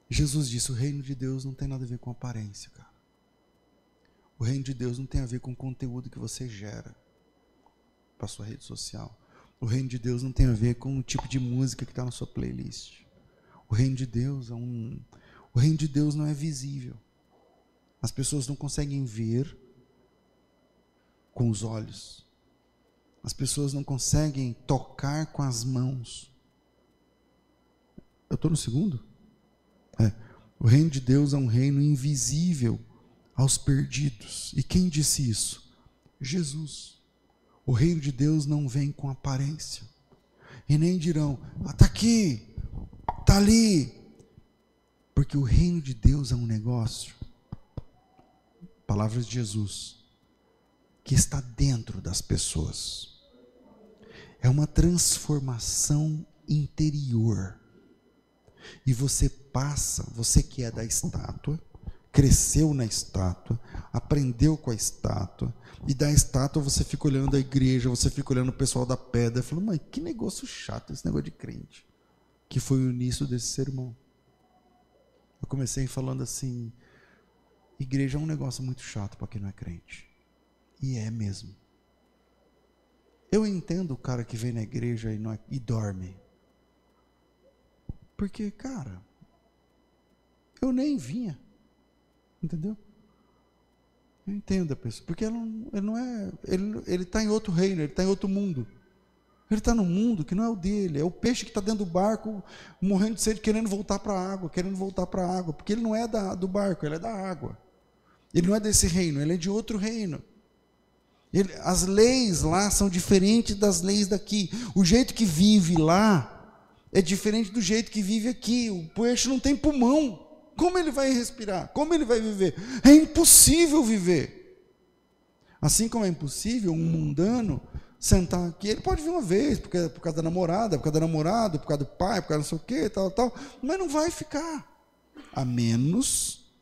Jesus disse: o reino de Deus não tem nada a ver com aparência, cara. O reino de Deus não tem a ver com o conteúdo que você gera para sua rede social. O reino de Deus não tem a ver com o tipo de música que está na sua playlist. O reino de Deus é um. O reino de Deus não é visível. As pessoas não conseguem ver com os olhos. As pessoas não conseguem tocar com as mãos. Eu estou no segundo? É. O reino de Deus é um reino invisível aos perdidos. E quem disse isso? Jesus. O reino de Deus não vem com aparência. E nem dirão, está ah, tá aqui, está ali. Porque o reino de Deus é um negócio, palavras de Jesus, que está dentro das pessoas. É uma transformação interior. E você passa, você que é da estátua, cresceu na estátua, aprendeu com a estátua, e da estátua você fica olhando a igreja, você fica olhando o pessoal da pedra, falando, mas que negócio chato esse negócio de crente, que foi o início desse sermão. Eu comecei falando assim, igreja é um negócio muito chato para quem não é crente. E é mesmo. Eu entendo o cara que vem na igreja e, é, e dorme. Porque, cara, eu nem vinha. Entendeu? Eu entendo a pessoa. Porque ele não, ele não é. Ele está em outro reino, ele está em outro mundo. Ele está num mundo que não é o dele, é o peixe que está dentro do barco, morrendo de sede, querendo voltar para a água, querendo voltar para a água, porque ele não é da, do barco, ele é da água. Ele não é desse reino, ele é de outro reino. Ele, as leis lá são diferentes das leis daqui. O jeito que vive lá é diferente do jeito que vive aqui. O peixe não tem pulmão. Como ele vai respirar? Como ele vai viver? É impossível viver. Assim como é impossível um mundano sentar aqui, ele pode vir uma vez, porque por causa da namorada, por causa do namorado, por causa do pai, por causa não sei o quê, tal, tal, mas não vai ficar. A menos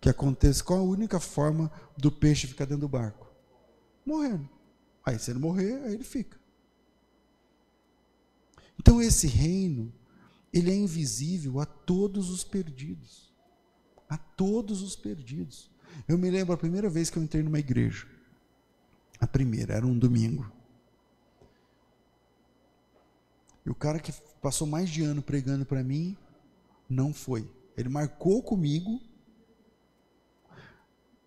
que aconteça qual a única forma do peixe ficar dentro do barco? Morrendo. Aí se ele morrer, aí ele fica. Então esse reino ele é invisível a todos os perdidos. A todos os perdidos. Eu me lembro a primeira vez que eu entrei numa igreja. A primeira, era um domingo. E o cara que passou mais de ano pregando para mim, não foi. Ele marcou comigo.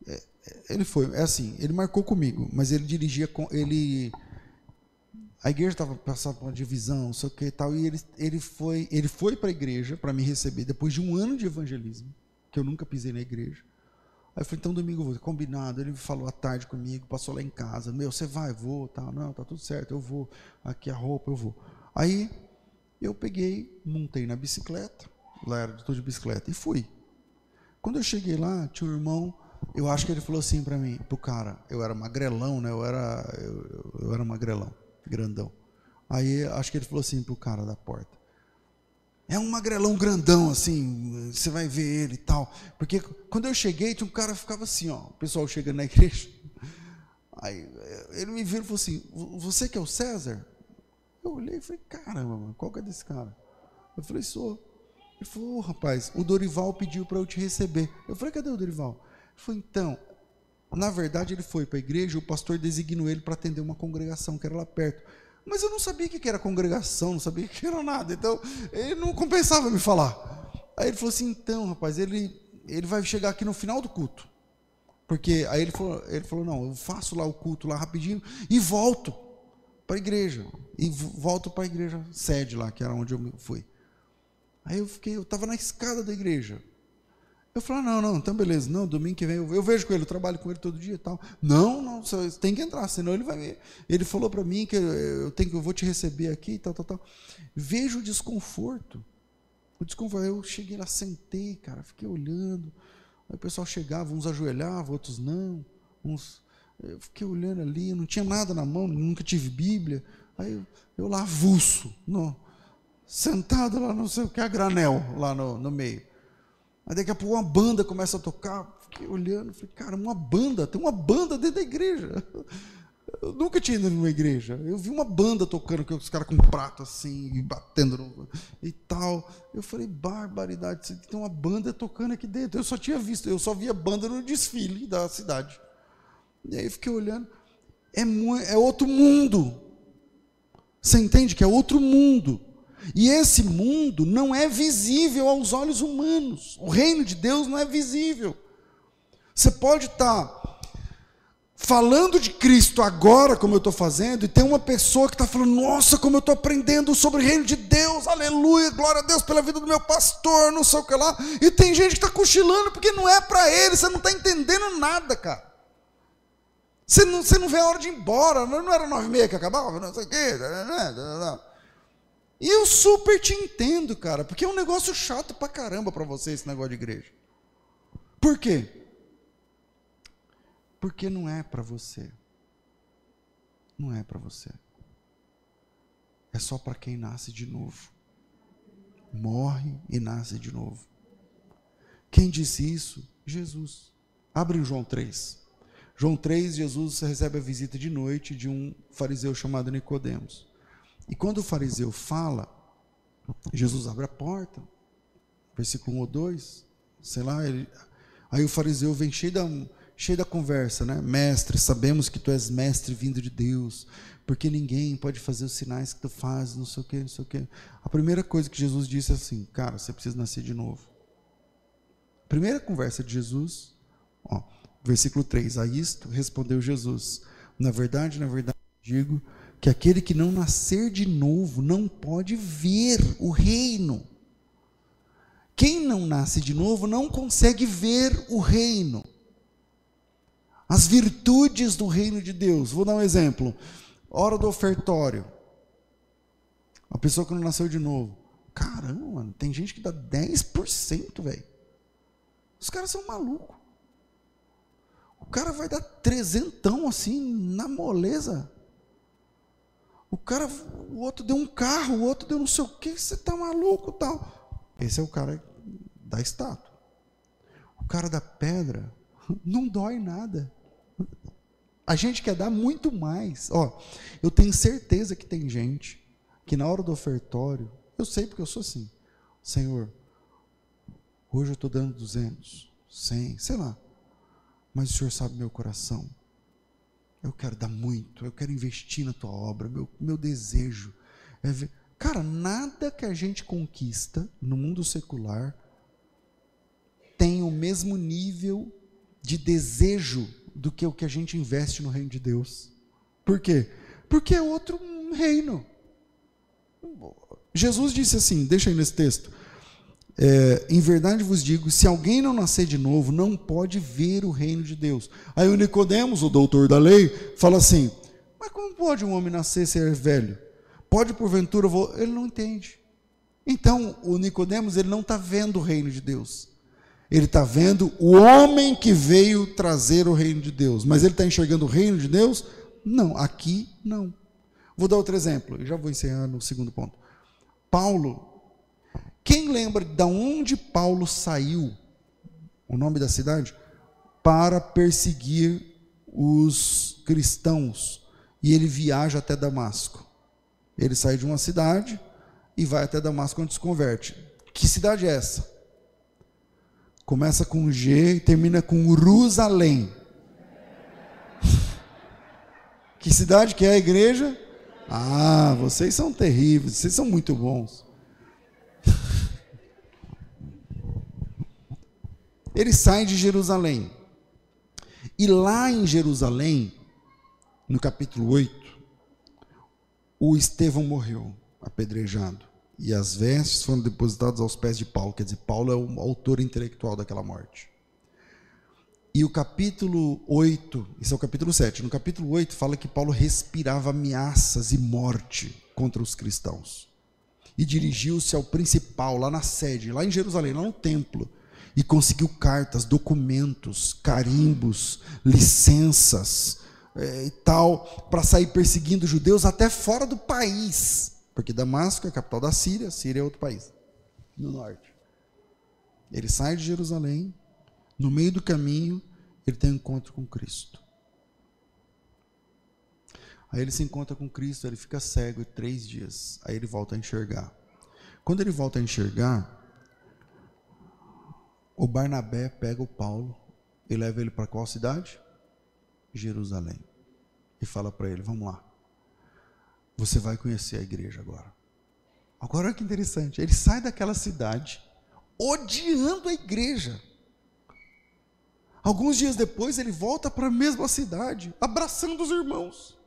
É, é, ele foi, é assim, ele marcou comigo, mas ele dirigia com. Ele a igreja estava passando por uma divisão, não sei o que e tal, e ele, ele foi, ele foi para a igreja para me receber depois de um ano de evangelismo, que eu nunca pisei na igreja. Aí eu falei, então domingo eu vou, combinado. Ele falou à tarde comigo, passou lá em casa. Meu, você vai? Vou, tá? Não, tá tudo certo, eu vou. Aqui a roupa, eu vou. Aí eu peguei, montei na bicicleta, lá era de de bicicleta, e fui. Quando eu cheguei lá, tinha um irmão, eu acho que ele falou assim para mim, pro cara, eu era magrelão, né? Eu era, eu, eu era magrelão, grandão. Aí acho que ele falou assim pro cara da porta. É um magrelão grandão, assim, você vai ver ele e tal. Porque quando eu cheguei, tinha um cara que ficava assim, ó, o pessoal chegando na [LAUGHS] igreja. Aí ele me viu e falou assim: Você que é o César? Eu olhei e falei: Caramba, mano, qual que é desse cara? Eu falei: Sou. Ele falou: oh, rapaz, o Dorival pediu para eu te receber. Eu falei: Cadê o Dorival? Ele falou: Então, na verdade, ele foi para a igreja, o pastor designou ele para atender uma congregação que era lá perto. Mas eu não sabia o que era congregação, não sabia o que [LAUGHS] era nada. Então, ele não compensava me falar. Aí ele falou assim: então, rapaz, ele, ele vai chegar aqui no final do culto. Porque aí ele falou, ele falou: não, eu faço lá o culto lá rapidinho e volto para a igreja. E volto para a igreja sede lá, que era onde eu fui. Aí eu fiquei, eu estava na escada da igreja. Eu falei, ah, não, não, então beleza, não, domingo que vem eu, eu, vejo com ele, eu trabalho com ele todo dia e tal. Não, não, tem que entrar, senão ele vai ver. Ele falou para mim que eu tenho que eu vou te receber aqui e tal, tal, tal. Vejo o desconforto. O desconforto. Eu cheguei lá, sentei, cara, fiquei olhando. Aí o pessoal chegava, uns ajoelhavam, outros não. Uns, eu fiquei olhando ali, não tinha nada na mão, nunca tive Bíblia. Aí eu, eu lá avulso, no, sentado lá, não sei o que, a granel, lá no, no meio. Aí daqui a pouco uma banda começa a tocar. Fiquei olhando, falei, cara, uma banda, tem uma banda dentro da igreja. [LAUGHS] Eu nunca tinha ido numa igreja. Eu vi uma banda tocando, que os caras com prato assim, batendo no, e tal. Eu falei, barbaridade, tem uma banda tocando aqui dentro. Eu só tinha visto, eu só via banda no desfile da cidade. E aí fiquei olhando. É, é outro mundo. Você entende que é outro mundo. E esse mundo não é visível aos olhos humanos. O reino de Deus não é visível. Você pode estar falando de Cristo agora, como eu estou fazendo, e tem uma pessoa que está falando: Nossa, como eu estou aprendendo sobre o reino de Deus, aleluia, glória a Deus pela vida do meu pastor, não sei o que lá. E tem gente que está cochilando porque não é para ele, você não está entendendo nada, cara. Você não, você não vê a hora de ir embora, não era nove e meia que acabava, não sei o quê. Não, não, e eu super te entendo, cara, porque é um negócio chato pra caramba para você esse negócio de igreja. Por quê? Porque não é para você. Não é para você. É só para quem nasce de novo. Morre e nasce de novo. Quem disse isso? Jesus. Abre João 3. João 3, Jesus recebe a visita de noite de um fariseu chamado Nicodemos. E quando o fariseu fala, Jesus abre a porta, versículo 1 ou 2, sei lá, ele, aí o fariseu vem cheio da, cheio da conversa, né? Mestre, sabemos que tu és mestre vindo de Deus, porque ninguém pode fazer os sinais que tu fazes, não sei o que, não sei o que. A primeira coisa que Jesus disse é assim, cara, você precisa nascer de novo. Primeira conversa de Jesus, ó, versículo 3, a isto respondeu Jesus, na verdade, na verdade, digo que aquele que não nascer de novo não pode ver o reino. Quem não nasce de novo não consegue ver o reino. As virtudes do reino de Deus. Vou dar um exemplo. Hora do ofertório. A pessoa que não nasceu de novo. Caramba, mano, tem gente que dá 10%, velho. Os caras são malucos. O cara vai dar trezentão assim, na moleza. O cara, o outro deu um carro, o outro deu não sei o que, você tá maluco tal. Esse é o cara da estátua. O cara da pedra não dói nada. A gente quer dar muito mais. Ó, eu tenho certeza que tem gente que na hora do ofertório, eu sei porque eu sou assim. Senhor, hoje eu estou dando 200, 100, sei lá. Mas o Senhor sabe meu coração. Eu quero dar muito, eu quero investir na tua obra, meu, meu desejo é ver. Cara, nada que a gente conquista no mundo secular tem o mesmo nível de desejo do que o que a gente investe no reino de Deus. Por quê? Porque é outro reino. Jesus disse assim, deixa aí nesse texto. É, em verdade vos digo, se alguém não nascer de novo, não pode ver o reino de Deus. Aí o Nicodemos, o doutor da lei, fala assim: mas como pode um homem nascer ser velho? Pode porventura, ele não entende. Então o Nicodemos ele não está vendo o reino de Deus. Ele está vendo o homem que veio trazer o reino de Deus. Mas ele está enxergando o reino de Deus? Não, aqui não. Vou dar outro exemplo, eu já vou encerrar no segundo ponto. Paulo quem lembra de onde Paulo saiu, o nome da cidade, para perseguir os cristãos? E ele viaja até Damasco. Ele sai de uma cidade e vai até Damasco onde se converte. Que cidade é essa? Começa com G e termina com Jerusalém. [LAUGHS] Que cidade que é a igreja? Ah, vocês são terríveis, vocês são muito bons. Ele sai de Jerusalém. E lá em Jerusalém, no capítulo 8, o Estevão morreu, apedrejado. E as vestes foram depositadas aos pés de Paulo. Quer dizer, Paulo é o autor intelectual daquela morte. E o capítulo 8, isso é o capítulo 7. No capítulo 8 fala que Paulo respirava ameaças e morte contra os cristãos. E dirigiu-se ao principal, lá na sede, lá em Jerusalém, lá no templo e conseguiu cartas, documentos, carimbos, licenças é, e tal, para sair perseguindo judeus até fora do país, porque Damasco é a capital da Síria, Síria é outro país, no norte. Ele sai de Jerusalém, no meio do caminho, ele tem um encontro com Cristo. Aí ele se encontra com Cristo, ele fica cego três dias, aí ele volta a enxergar. Quando ele volta a enxergar, o Barnabé pega o Paulo e leva ele para qual cidade? Jerusalém. E fala para ele: Vamos lá. Você vai conhecer a igreja agora. Agora olha que interessante. Ele sai daquela cidade odiando a igreja. Alguns dias depois ele volta para a mesma cidade, abraçando os irmãos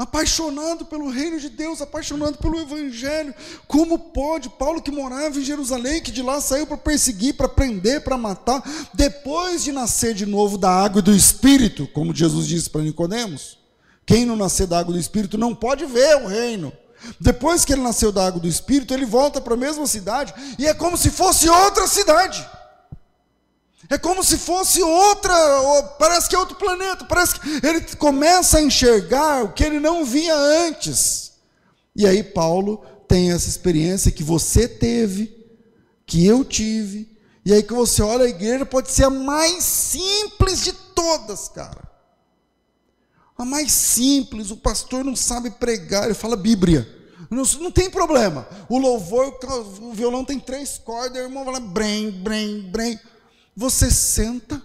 apaixonado pelo reino de Deus, apaixonado pelo evangelho. Como pode Paulo que morava em Jerusalém, que de lá saiu para perseguir, para prender, para matar, depois de nascer de novo da água e do espírito, como Jesus disse para Nicodemos? Quem não nascer da água e do espírito não pode ver o reino. Depois que ele nasceu da água e do espírito, ele volta para a mesma cidade e é como se fosse outra cidade. É como se fosse outra, parece que é outro planeta, parece que ele começa a enxergar o que ele não via antes. E aí Paulo tem essa experiência que você teve, que eu tive, e aí que você olha a igreja pode ser a mais simples de todas, cara. A mais simples, o pastor não sabe pregar, ele fala Bíblia. Não, não, tem problema. O louvor, o violão tem três cordas, o irmão vai lá, brem, brem, brem. Você senta,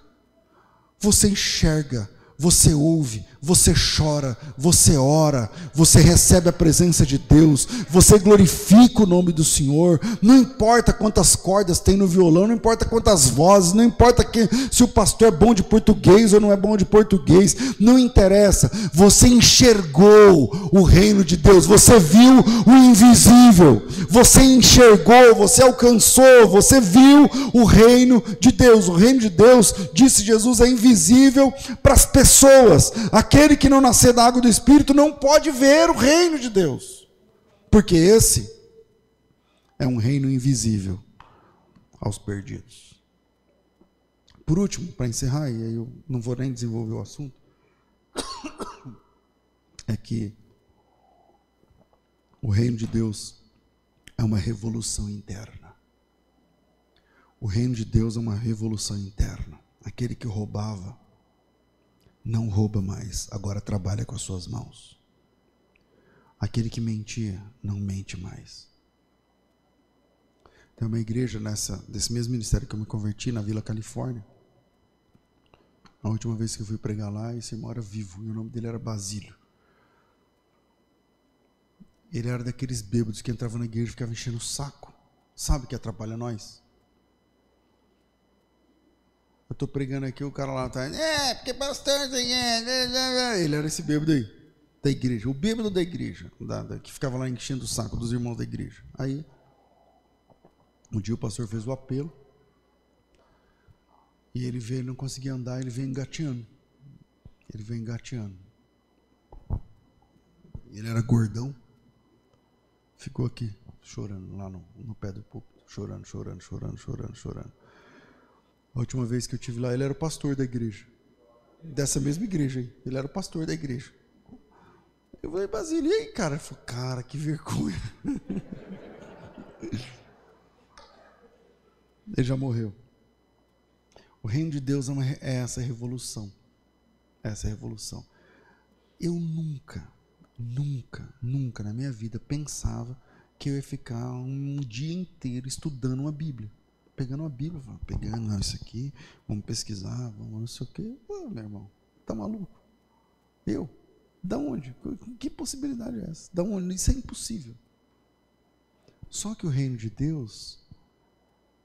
você enxerga, você ouve, você chora, você ora, você recebe a presença de Deus, você glorifica o nome do Senhor. Não importa quantas cordas tem no violão, não importa quantas vozes, não importa que, se o pastor é bom de português ou não é bom de português, não interessa. Você enxergou o reino de Deus, você viu o invisível, você enxergou, você alcançou, você viu o reino de Deus. O reino de Deus, disse Jesus, é invisível para as pessoas pessoas. Aquele que não nascer da água do Espírito não pode ver o reino de Deus, porque esse é um reino invisível aos perdidos. Por último, para encerrar, e aí eu não vou nem desenvolver o assunto, [COUGHS] é que o reino de Deus é uma revolução interna. O reino de Deus é uma revolução interna. Aquele que roubava não rouba mais, agora trabalha com as suas mãos. Aquele que mentia, não mente mais. Tem uma igreja nessa, desse mesmo ministério que eu me converti, na Vila Califórnia. A última vez que eu fui pregar lá, esse irmão era vivo, e o nome dele era Basílio. Ele era daqueles bêbados que entravam na igreja e ficavam enchendo o saco. Sabe que atrapalha nós? Eu estou pregando aqui, o cara lá está. É, porque pastor. Ele era esse bêbado aí, da igreja. O bêbado da igreja, da, da, que ficava lá enchendo o saco dos irmãos da igreja. Aí, Um dia o pastor fez o apelo. E ele veio, não conseguia andar, ele veio engateando. Ele veio engateando. Ele era gordão. Ficou aqui, chorando, lá no, no pé do púlpito. Chorando, chorando, chorando, chorando, chorando. A última vez que eu tive lá, ele era o pastor da igreja. Dessa mesma igreja aí. Ele era o pastor da igreja. Eu falei, Basílio, e aí, cara? Ele falou, cara, que vergonha. [LAUGHS] Ele já morreu. O reino de Deus é, é essa revolução. Essa revolução. Eu nunca, nunca, nunca na minha vida pensava que eu ia ficar um dia inteiro estudando uma Bíblia. Pegando uma Bíblia, pegando não, isso aqui, vamos pesquisar, vamos não sei o quê. Pô, meu irmão, tá maluco? Eu? Da onde? Que possibilidade é essa? Da onde? Isso é impossível. Só que o reino de Deus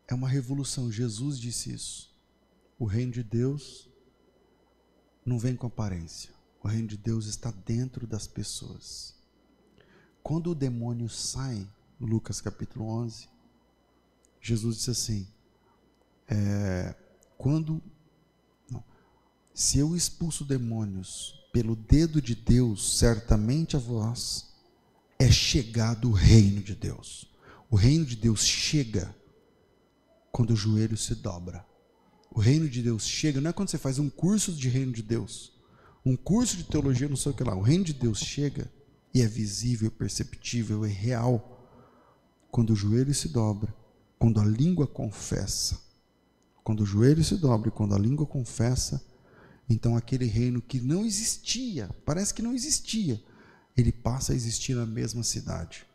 é uma revolução. Jesus disse isso. O reino de Deus não vem com aparência. O reino de Deus está dentro das pessoas. Quando o demônio sai, Lucas capítulo 11, Jesus disse assim: é, quando não, se eu expulso demônios pelo dedo de Deus, certamente a vós é chegado o reino de Deus. O reino de Deus chega quando o joelho se dobra. O reino de Deus chega, não é quando você faz um curso de reino de Deus, um curso de teologia, não sei o que lá. O reino de Deus chega e é visível, perceptível, é real quando o joelho se dobra, quando a língua confessa. Quando o joelho se dobra e quando a língua confessa, então aquele reino que não existia, parece que não existia, ele passa a existir na mesma cidade.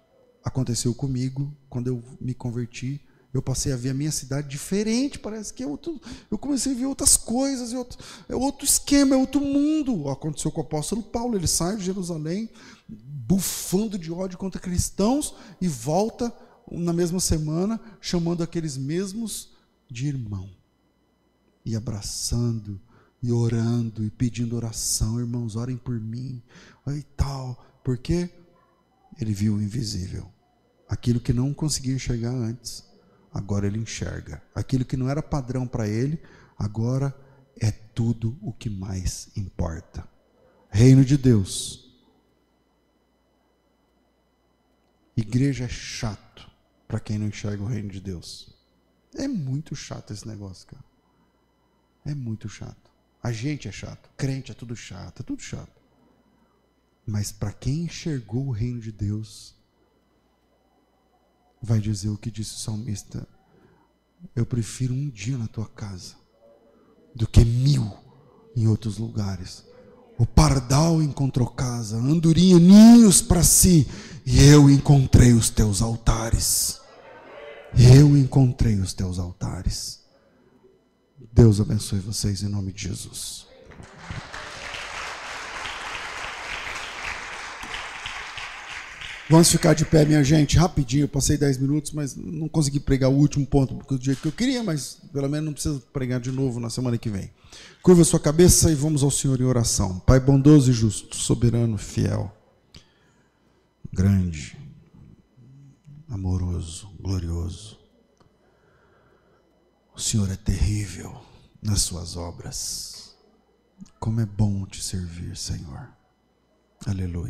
Aconteceu comigo quando eu me converti eu passei a ver a minha cidade diferente, parece que é outro, eu comecei a ver outras coisas, é outro, é outro esquema, é outro mundo. Aconteceu com o apóstolo Paulo, ele sai de Jerusalém, bufando de ódio contra cristãos e volta na mesma semana chamando aqueles mesmos de irmão. E abraçando, e orando, e pedindo oração, irmãos, orem por mim, e tal. Porque ele viu o invisível, aquilo que não conseguia enxergar antes agora ele enxerga. Aquilo que não era padrão para ele, agora é tudo o que mais importa. Reino de Deus. Igreja é chato para quem não enxerga o reino de Deus. É muito chato esse negócio, cara. É muito chato. A gente é chato, crente é tudo chato, é tudo chato. Mas para quem enxergou o reino de Deus, vai dizer o que disse o salmista: Eu prefiro um dia na tua casa do que mil em outros lugares. O pardal encontrou casa, andorinha ninhos para si, e eu encontrei os teus altares. Eu encontrei os teus altares. Deus abençoe vocês em nome de Jesus. Vamos ficar de pé, minha gente, rapidinho. Eu passei 10 minutos, mas não consegui pregar o último ponto do jeito que eu queria, mas pelo menos não precisa pregar de novo na semana que vem. Curva sua cabeça e vamos ao Senhor em oração. Pai bondoso e justo, soberano, fiel, grande, amoroso, glorioso. O Senhor é terrível nas suas obras. Como é bom te servir, Senhor. Aleluia.